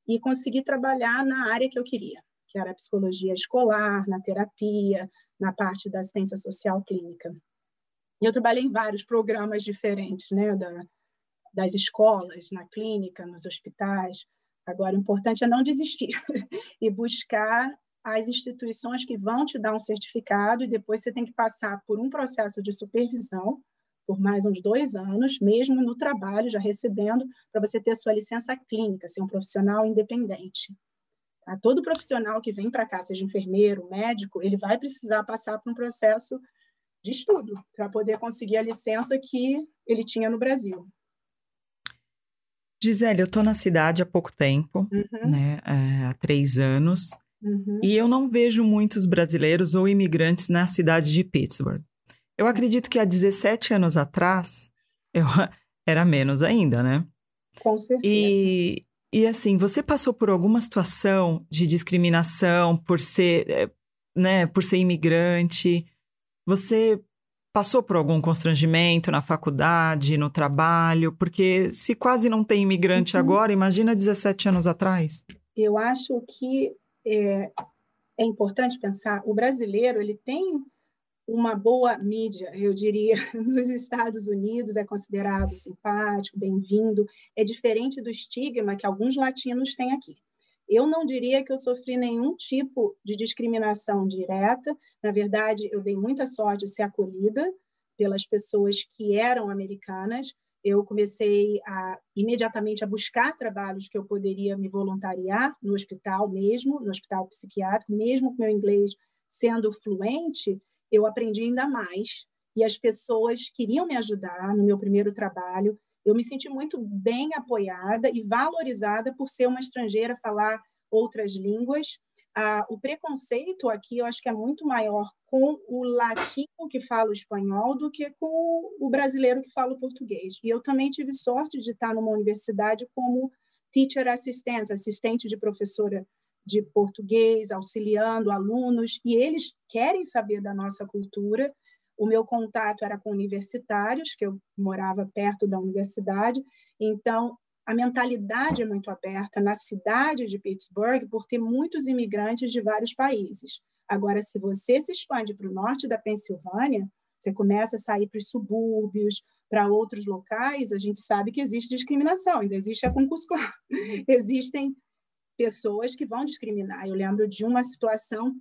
e consegui trabalhar na área que eu queria, que era a psicologia escolar, na terapia, na parte da assistência social clínica. E eu trabalhei em vários programas diferentes, né, da, das escolas, na clínica, nos hospitais. Agora, o importante é não desistir e buscar as instituições que vão te dar um certificado e depois você tem que passar por um processo de supervisão por mais uns dois anos, mesmo no trabalho, já recebendo, para você ter sua licença clínica, ser um profissional independente. A todo profissional que vem para cá, seja enfermeiro, médico, ele vai precisar passar por um processo de estudo para poder conseguir a licença que ele tinha no Brasil. Gisele, eu estou na cidade há pouco tempo, uhum. né, é, há três anos, uhum. e eu não vejo muitos brasileiros ou imigrantes na cidade de Pittsburgh. Eu acredito que há 17 anos atrás, eu era menos ainda, né? Com certeza. E, e assim, você passou por alguma situação de discriminação por ser, eh, né, por ser imigrante? Você passou por algum constrangimento na faculdade, no trabalho? Porque se quase não tem imigrante uhum. agora, imagina 17 anos atrás. Eu acho que é, é importante pensar, o brasileiro ele tem uma boa mídia, eu diria, nos Estados Unidos é considerado simpático, bem-vindo, é diferente do estigma que alguns latinos têm aqui. Eu não diria que eu sofri nenhum tipo de discriminação direta, na verdade, eu dei muita sorte de ser acolhida pelas pessoas que eram americanas. Eu comecei a imediatamente a buscar trabalhos que eu poderia me voluntariar no hospital mesmo, no hospital psiquiátrico, mesmo com meu inglês sendo fluente, eu aprendi ainda mais e as pessoas queriam me ajudar no meu primeiro trabalho. Eu me senti muito bem apoiada e valorizada por ser uma estrangeira, falar outras línguas. Ah, o preconceito aqui eu acho que é muito maior com o latino que fala o espanhol do que com o brasileiro que fala o português. E eu também tive sorte de estar numa universidade como teacher assistente, assistente de professora de português, auxiliando alunos, e eles querem saber da nossa cultura. O meu contato era com universitários, que eu morava perto da universidade, então a mentalidade é muito aberta na cidade de Pittsburgh por ter muitos imigrantes de vários países. Agora, se você se expande para o norte da Pensilvânia, você começa a sair para os subúrbios, para outros locais, a gente sabe que existe discriminação, ainda existe a concurso Existem pessoas que vão discriminar. Eu lembro de uma situação,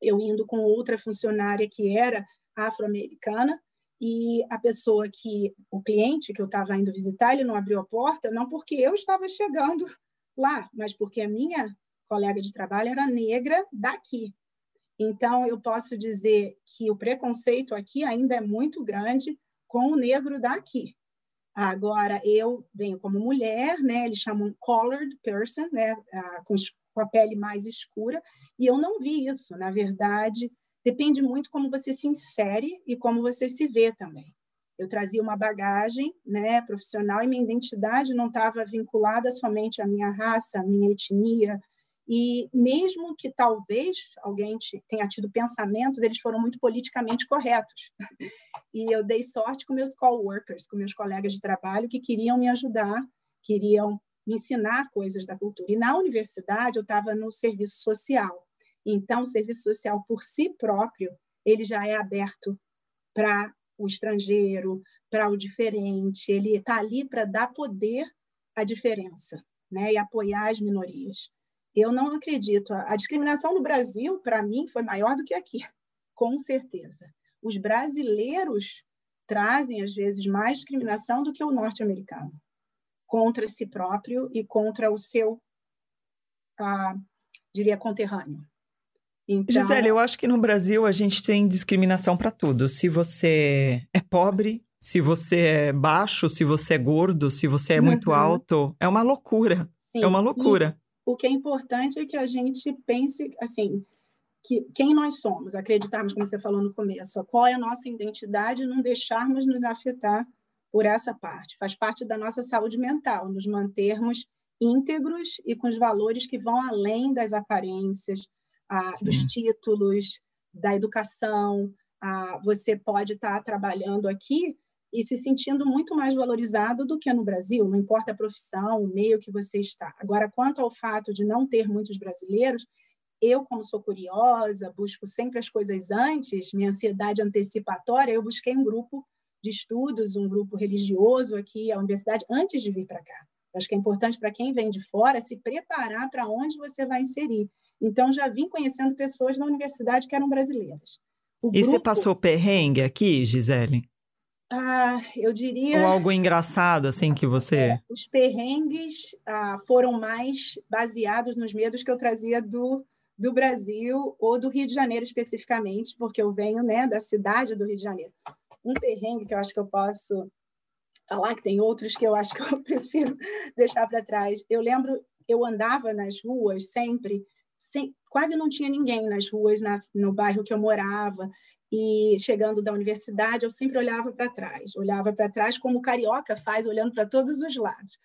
eu indo com outra funcionária que era afro-americana, e a pessoa que, o cliente que eu estava indo visitar, ele não abriu a porta, não porque eu estava chegando lá, mas porque a minha colega de trabalho era negra daqui. Então, eu posso dizer que o preconceito aqui ainda é muito grande com o negro daqui. Agora, eu venho como mulher, né? Eles chamam colored person, né? Com a pele mais escura, e eu não vi isso. Na verdade, depende muito como você se insere e como você se vê também. Eu trazia uma bagagem né, profissional e minha identidade não estava vinculada somente à minha raça, à minha etnia, e mesmo que talvez alguém tenha tido pensamentos, eles foram muito politicamente corretos. E eu dei sorte com meus coworkers, com meus colegas de trabalho que queriam me ajudar, queriam me ensinar coisas da cultura. E na universidade eu estava no serviço social. Então, o serviço social por si próprio, ele já é aberto para o estrangeiro, para o diferente, ele está ali para dar poder à diferença né, e apoiar as minorias. Eu não acredito. A discriminação no Brasil, para mim, foi maior do que aqui, com certeza. Os brasileiros trazem, às vezes, mais discriminação do que o norte-americano, contra si próprio e contra o seu, ah, diria, conterrâneo. Então... Gisele, eu acho que no Brasil a gente tem discriminação para tudo. Se você é pobre, se você é baixo, se você é gordo, se você é muito uhum. alto, é uma loucura. Sim. É uma loucura. E o que é importante é que a gente pense assim, que quem nós somos, acreditarmos, como você falou no começo, qual é a nossa identidade, não deixarmos nos afetar por essa parte. Faz parte da nossa saúde mental, nos mantermos íntegros e com os valores que vão além das aparências, ah, dos títulos, da educação. Ah, você pode estar trabalhando aqui e se sentindo muito mais valorizado do que no Brasil, não importa a profissão, o meio que você está. Agora, quanto ao fato de não ter muitos brasileiros, eu, como sou curiosa, busco sempre as coisas antes, minha ansiedade antecipatória, eu busquei um grupo de estudos, um grupo religioso aqui à universidade, antes de vir para cá. Acho que é importante para quem vem de fora se preparar para onde você vai inserir. Então, já vim conhecendo pessoas na universidade que eram brasileiras. O e grupo... você passou perrengue aqui, Gisele? Ah, eu diria. Ou algo engraçado, assim, que você. É, os perrengues ah, foram mais baseados nos medos que eu trazia do, do Brasil ou do Rio de Janeiro especificamente, porque eu venho né, da cidade do Rio de Janeiro. Um perrengue que eu acho que eu posso falar, que tem outros que eu acho que eu prefiro deixar para trás. Eu lembro, eu andava nas ruas sempre, sem, quase não tinha ninguém nas ruas, no bairro que eu morava. E chegando da universidade, eu sempre olhava para trás, olhava para trás como o carioca faz, olhando para todos os lados.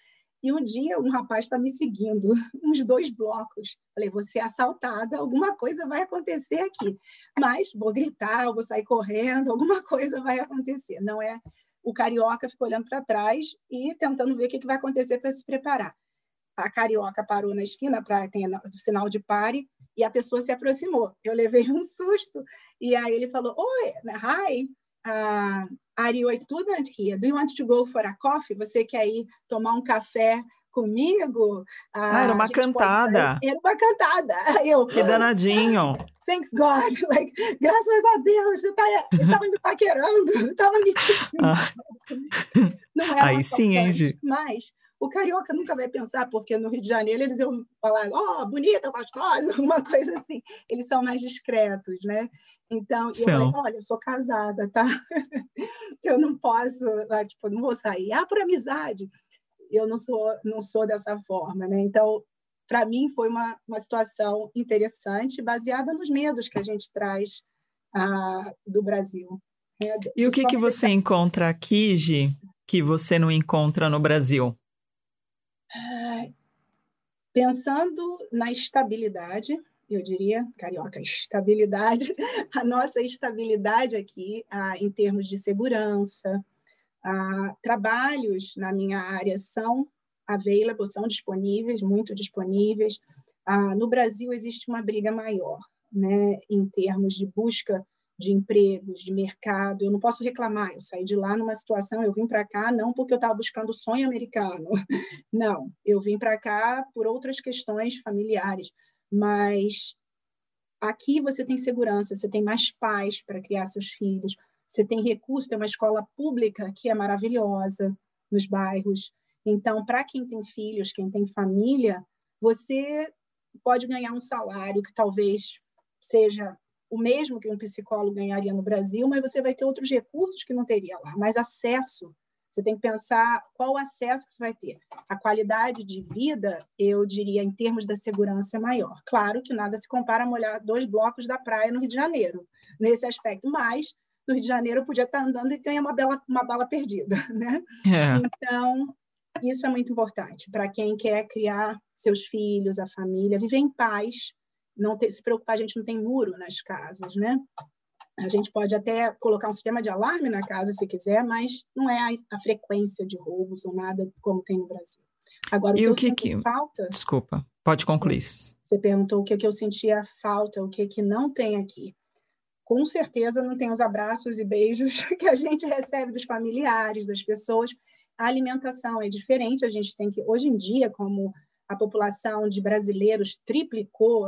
E um dia um rapaz está me seguindo, uns dois blocos. Falei, você é assaltada, alguma coisa vai acontecer aqui. Mas vou gritar, vou sair correndo, alguma coisa vai acontecer. Não é? O carioca ficou olhando para trás e tentando ver o que vai acontecer para se preparar. A carioca parou na esquina para ter o sinal de pare e a pessoa se aproximou. Eu levei um susto e aí ele falou: Oi, hi, uh, are you a student here? Do you want to go for a coffee? Você quer ir tomar um café comigo? Uh, ah, era uma cantada. Era uma cantada. Eu, que danadinho. Thanks God, like, graças a Deus, você estava me paquerando, estava me sentindo. Ah. Não é Aí sim, hein, Mas o carioca nunca vai pensar, porque no Rio de Janeiro eles iam falar, ó, oh, bonita, gostosa, alguma coisa assim. Eles são mais discretos, né? Então, eu falei, olha, eu sou casada, tá? eu não posso, tipo, não vou sair. Ah, por amizade. Eu não sou, não sou dessa forma, né? Então, para mim foi uma, uma situação interessante, baseada nos medos que a gente traz ah, do Brasil. Né? E o que, que você encontra aqui, Gi, que você não encontra no Brasil? Pensando na estabilidade, eu diria, carioca, estabilidade, a nossa estabilidade aqui ah, em termos de segurança. Ah, trabalhos na minha área são available, são disponíveis, muito disponíveis. Ah, no Brasil existe uma briga maior, né, em termos de busca de empregos, de mercado. Eu não posso reclamar, eu saí de lá numa situação, eu vim para cá não porque eu estava buscando o sonho americano, não, eu vim para cá por outras questões familiares, mas aqui você tem segurança, você tem mais paz para criar seus filhos, você tem recurso, tem uma escola pública que é maravilhosa nos bairros. Então, para quem tem filhos, quem tem família, você pode ganhar um salário que talvez seja o mesmo que um psicólogo ganharia no Brasil, mas você vai ter outros recursos que não teria lá, mais acesso você tem que pensar qual o acesso que você vai ter. A qualidade de vida, eu diria, em termos da segurança, é maior. Claro que nada se compara a molhar dois blocos da praia no Rio de Janeiro, nesse aspecto, mas no Rio de Janeiro eu podia estar andando e ganhar uma, bela, uma bala perdida. Né? É. Então, isso é muito importante para quem quer criar seus filhos, a família, viver em paz, não ter, se preocupar, a gente não tem muro nas casas, né? A gente pode até colocar um sistema de alarme na casa, se quiser, mas não é a, a frequência de roubos ou nada como tem no Brasil. Agora, e o que, que, que falta... Desculpa, pode concluir. Você perguntou o que, que eu sentia falta, o que, que não tem aqui. Com certeza não tem os abraços e beijos que a gente recebe dos familiares, das pessoas. A alimentação é diferente, a gente tem que... Hoje em dia, como a população de brasileiros triplicou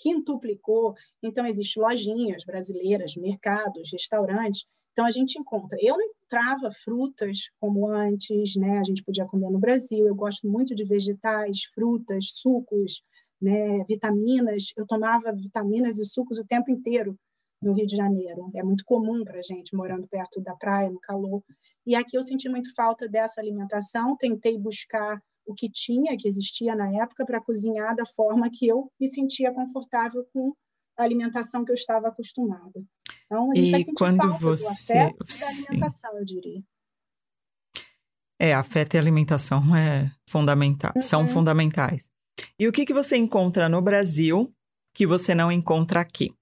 quintuplicou. Então, existem lojinhas brasileiras, mercados, restaurantes. Então, a gente encontra. Eu não encontrava frutas como antes, né? A gente podia comer no Brasil. Eu gosto muito de vegetais, frutas, sucos, né? vitaminas. Eu tomava vitaminas e sucos o tempo inteiro no Rio de Janeiro. É muito comum para a gente, morando perto da praia, no calor. E aqui eu senti muito falta dessa alimentação. Tentei buscar o que tinha, que existia na época, para cozinhar da forma que eu me sentia confortável com a alimentação que eu estava acostumada. Então, a gente e vai quando falta você... do afeto da alimentação, eu diria. É, afeto e alimentação é fundamental, uhum. são fundamentais. E o que, que você encontra no Brasil que você não encontra aqui?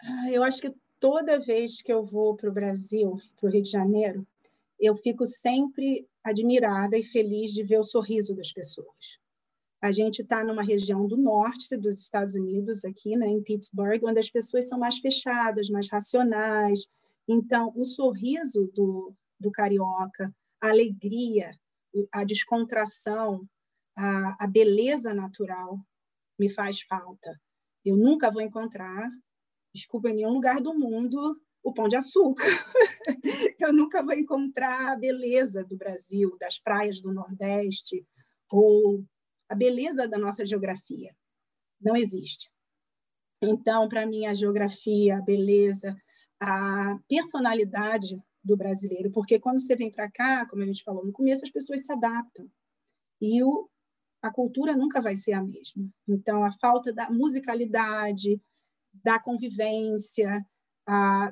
Ah, eu acho que toda vez que eu vou para o Brasil, para o Rio de Janeiro, eu fico sempre admirada e feliz de ver o sorriso das pessoas. A gente está numa região do norte dos Estados Unidos, aqui né, em Pittsburgh, onde as pessoas são mais fechadas, mais racionais. Então, o sorriso do, do carioca, a alegria, a descontração, a, a beleza natural me faz falta. Eu nunca vou encontrar, desculpa, em nenhum lugar do mundo o pão de açúcar. eu nunca vou encontrar a beleza do Brasil, das praias do Nordeste, ou a beleza da nossa geografia. Não existe. Então, para mim, a geografia, a beleza, a personalidade do brasileiro, porque quando você vem para cá, como a gente falou no começo, as pessoas se adaptam. E o, a cultura nunca vai ser a mesma. Então, a falta da musicalidade, da convivência,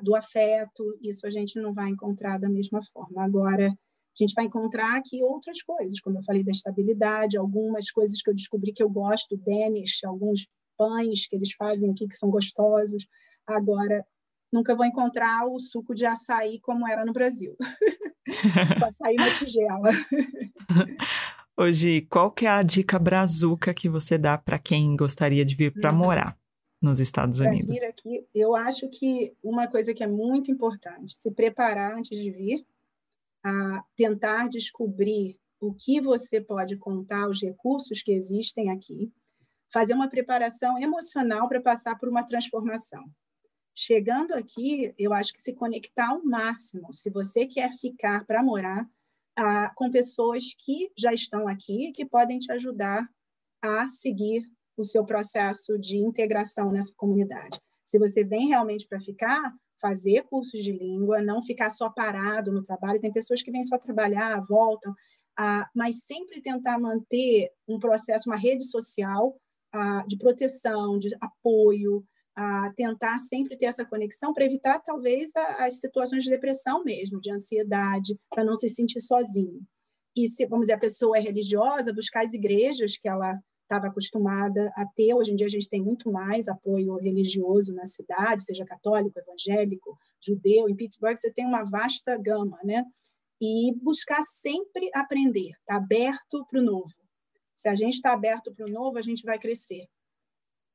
do afeto, isso a gente não vai encontrar da mesma forma. Agora, a gente vai encontrar aqui outras coisas, como eu falei da estabilidade, algumas coisas que eu descobri que eu gosto, Danish, alguns pães que eles fazem aqui que são gostosos. Agora, nunca vou encontrar o suco de açaí como era no Brasil. o açaí na tigela. Hoje, qual que é a dica brazuca que você dá para quem gostaria de vir para uhum. morar? Nos Estados Unidos? Vir aqui, eu acho que uma coisa que é muito importante, se preparar antes de vir, a tentar descobrir o que você pode contar, os recursos que existem aqui, fazer uma preparação emocional para passar por uma transformação. Chegando aqui, eu acho que se conectar ao máximo, se você quer ficar para morar, com pessoas que já estão aqui, que podem te ajudar a seguir o seu processo de integração nessa comunidade. Se você vem realmente para ficar, fazer cursos de língua, não ficar só parado no trabalho. Tem pessoas que vêm só trabalhar, voltam, ah, mas sempre tentar manter um processo, uma rede social ah, de proteção, de apoio, ah, tentar sempre ter essa conexão para evitar, talvez, as situações de depressão mesmo, de ansiedade, para não se sentir sozinho. e se, vamos dizer, a pessoa é religiosa, buscar as igrejas que ela estava acostumada a ter. Hoje em dia a gente tem muito mais apoio religioso na cidade, seja católico, evangélico, judeu. Em Pittsburgh você tem uma vasta gama, né? E buscar sempre aprender, tá aberto para o novo. Se a gente está aberto para o novo, a gente vai crescer.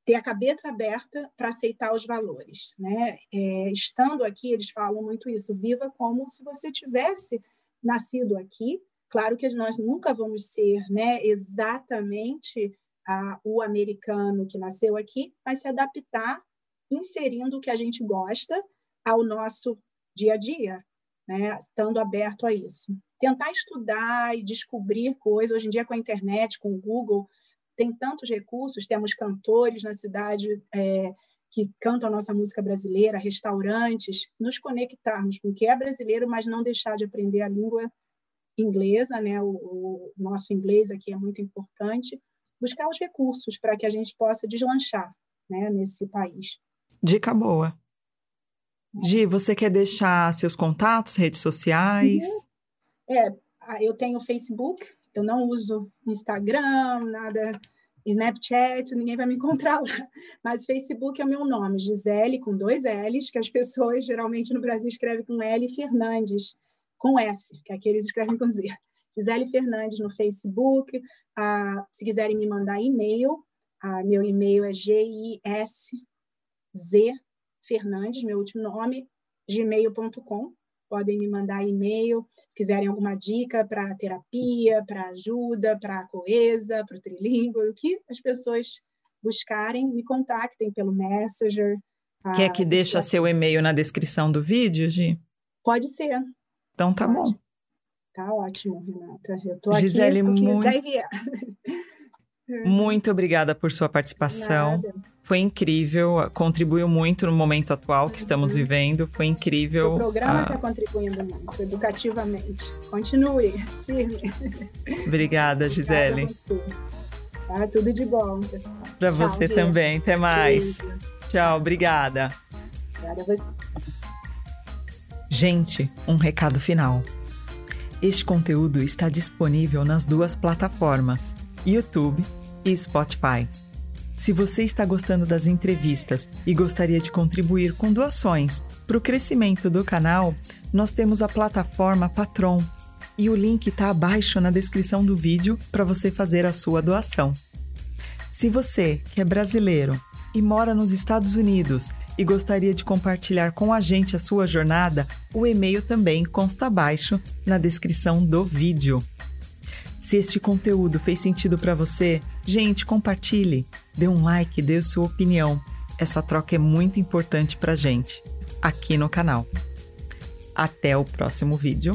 Ter a cabeça aberta para aceitar os valores. Né? É, estando aqui, eles falam muito isso: viva como se você tivesse nascido aqui. Claro que nós nunca vamos ser né, exatamente a, o americano que nasceu aqui, mas se adaptar, inserindo o que a gente gosta ao nosso dia a dia, né? estando aberto a isso. Tentar estudar e descobrir coisas, hoje em dia com a internet, com o Google, tem tantos recursos, temos cantores na cidade é, que cantam a nossa música brasileira, restaurantes, nos conectarmos com o que é brasileiro, mas não deixar de aprender a língua inglesa, né? o, o nosso inglês aqui é muito importante, buscar os recursos para que a gente possa deslanchar né, nesse país. Dica boa. Gi, você quer deixar seus contatos, redes sociais? Uhum. É, eu tenho Facebook, eu não uso Instagram, nada, Snapchat, ninguém vai me encontrar lá. Mas Facebook é o meu nome, Gisele, com dois L's, que as pessoas geralmente no Brasil escrevem com L, Fernandes, com S, que aqui eles escrevem com Z. Gisele Fernandes no Facebook. Ah, se quiserem me mandar e-mail, ah, meu e-mail é gisfernandes, meu último nome, gmail.com. Podem me mandar e-mail se quiserem alguma dica para terapia, para ajuda, para coesa, para o trilingue, o que as pessoas buscarem, me contactem pelo Messenger. Quer ah, que deixe seu e-mail na descrição do vídeo, Gi? Pode ser. Então tá Pode. bom. Tá ótimo, Renata. Eu tô Gisele, aqui muito... Muito obrigada por sua participação. Nada. Foi incrível, contribuiu muito no momento atual que estamos uhum. vivendo. Foi incrível. O programa está ah. contribuindo muito, educativamente. Continue, firme. Obrigada, Gisele. Obrigada tá, tudo de bom, pessoal. Para você também. Até mais. Beijo. Tchau, obrigada. Obrigada a você. Gente, um recado final. Este conteúdo está disponível nas duas plataformas, YouTube e Spotify. Se você está gostando das entrevistas e gostaria de contribuir com doações para o crescimento do canal, nós temos a plataforma Patron e o link está abaixo na descrição do vídeo para você fazer a sua doação. Se você, que é brasileiro e mora nos Estados Unidos e gostaria de compartilhar com a gente a sua jornada, o e-mail também consta abaixo na descrição do vídeo. Se este conteúdo fez sentido para você, gente, compartilhe, dê um like, dê sua opinião. Essa troca é muito importante para gente aqui no canal. Até o próximo vídeo.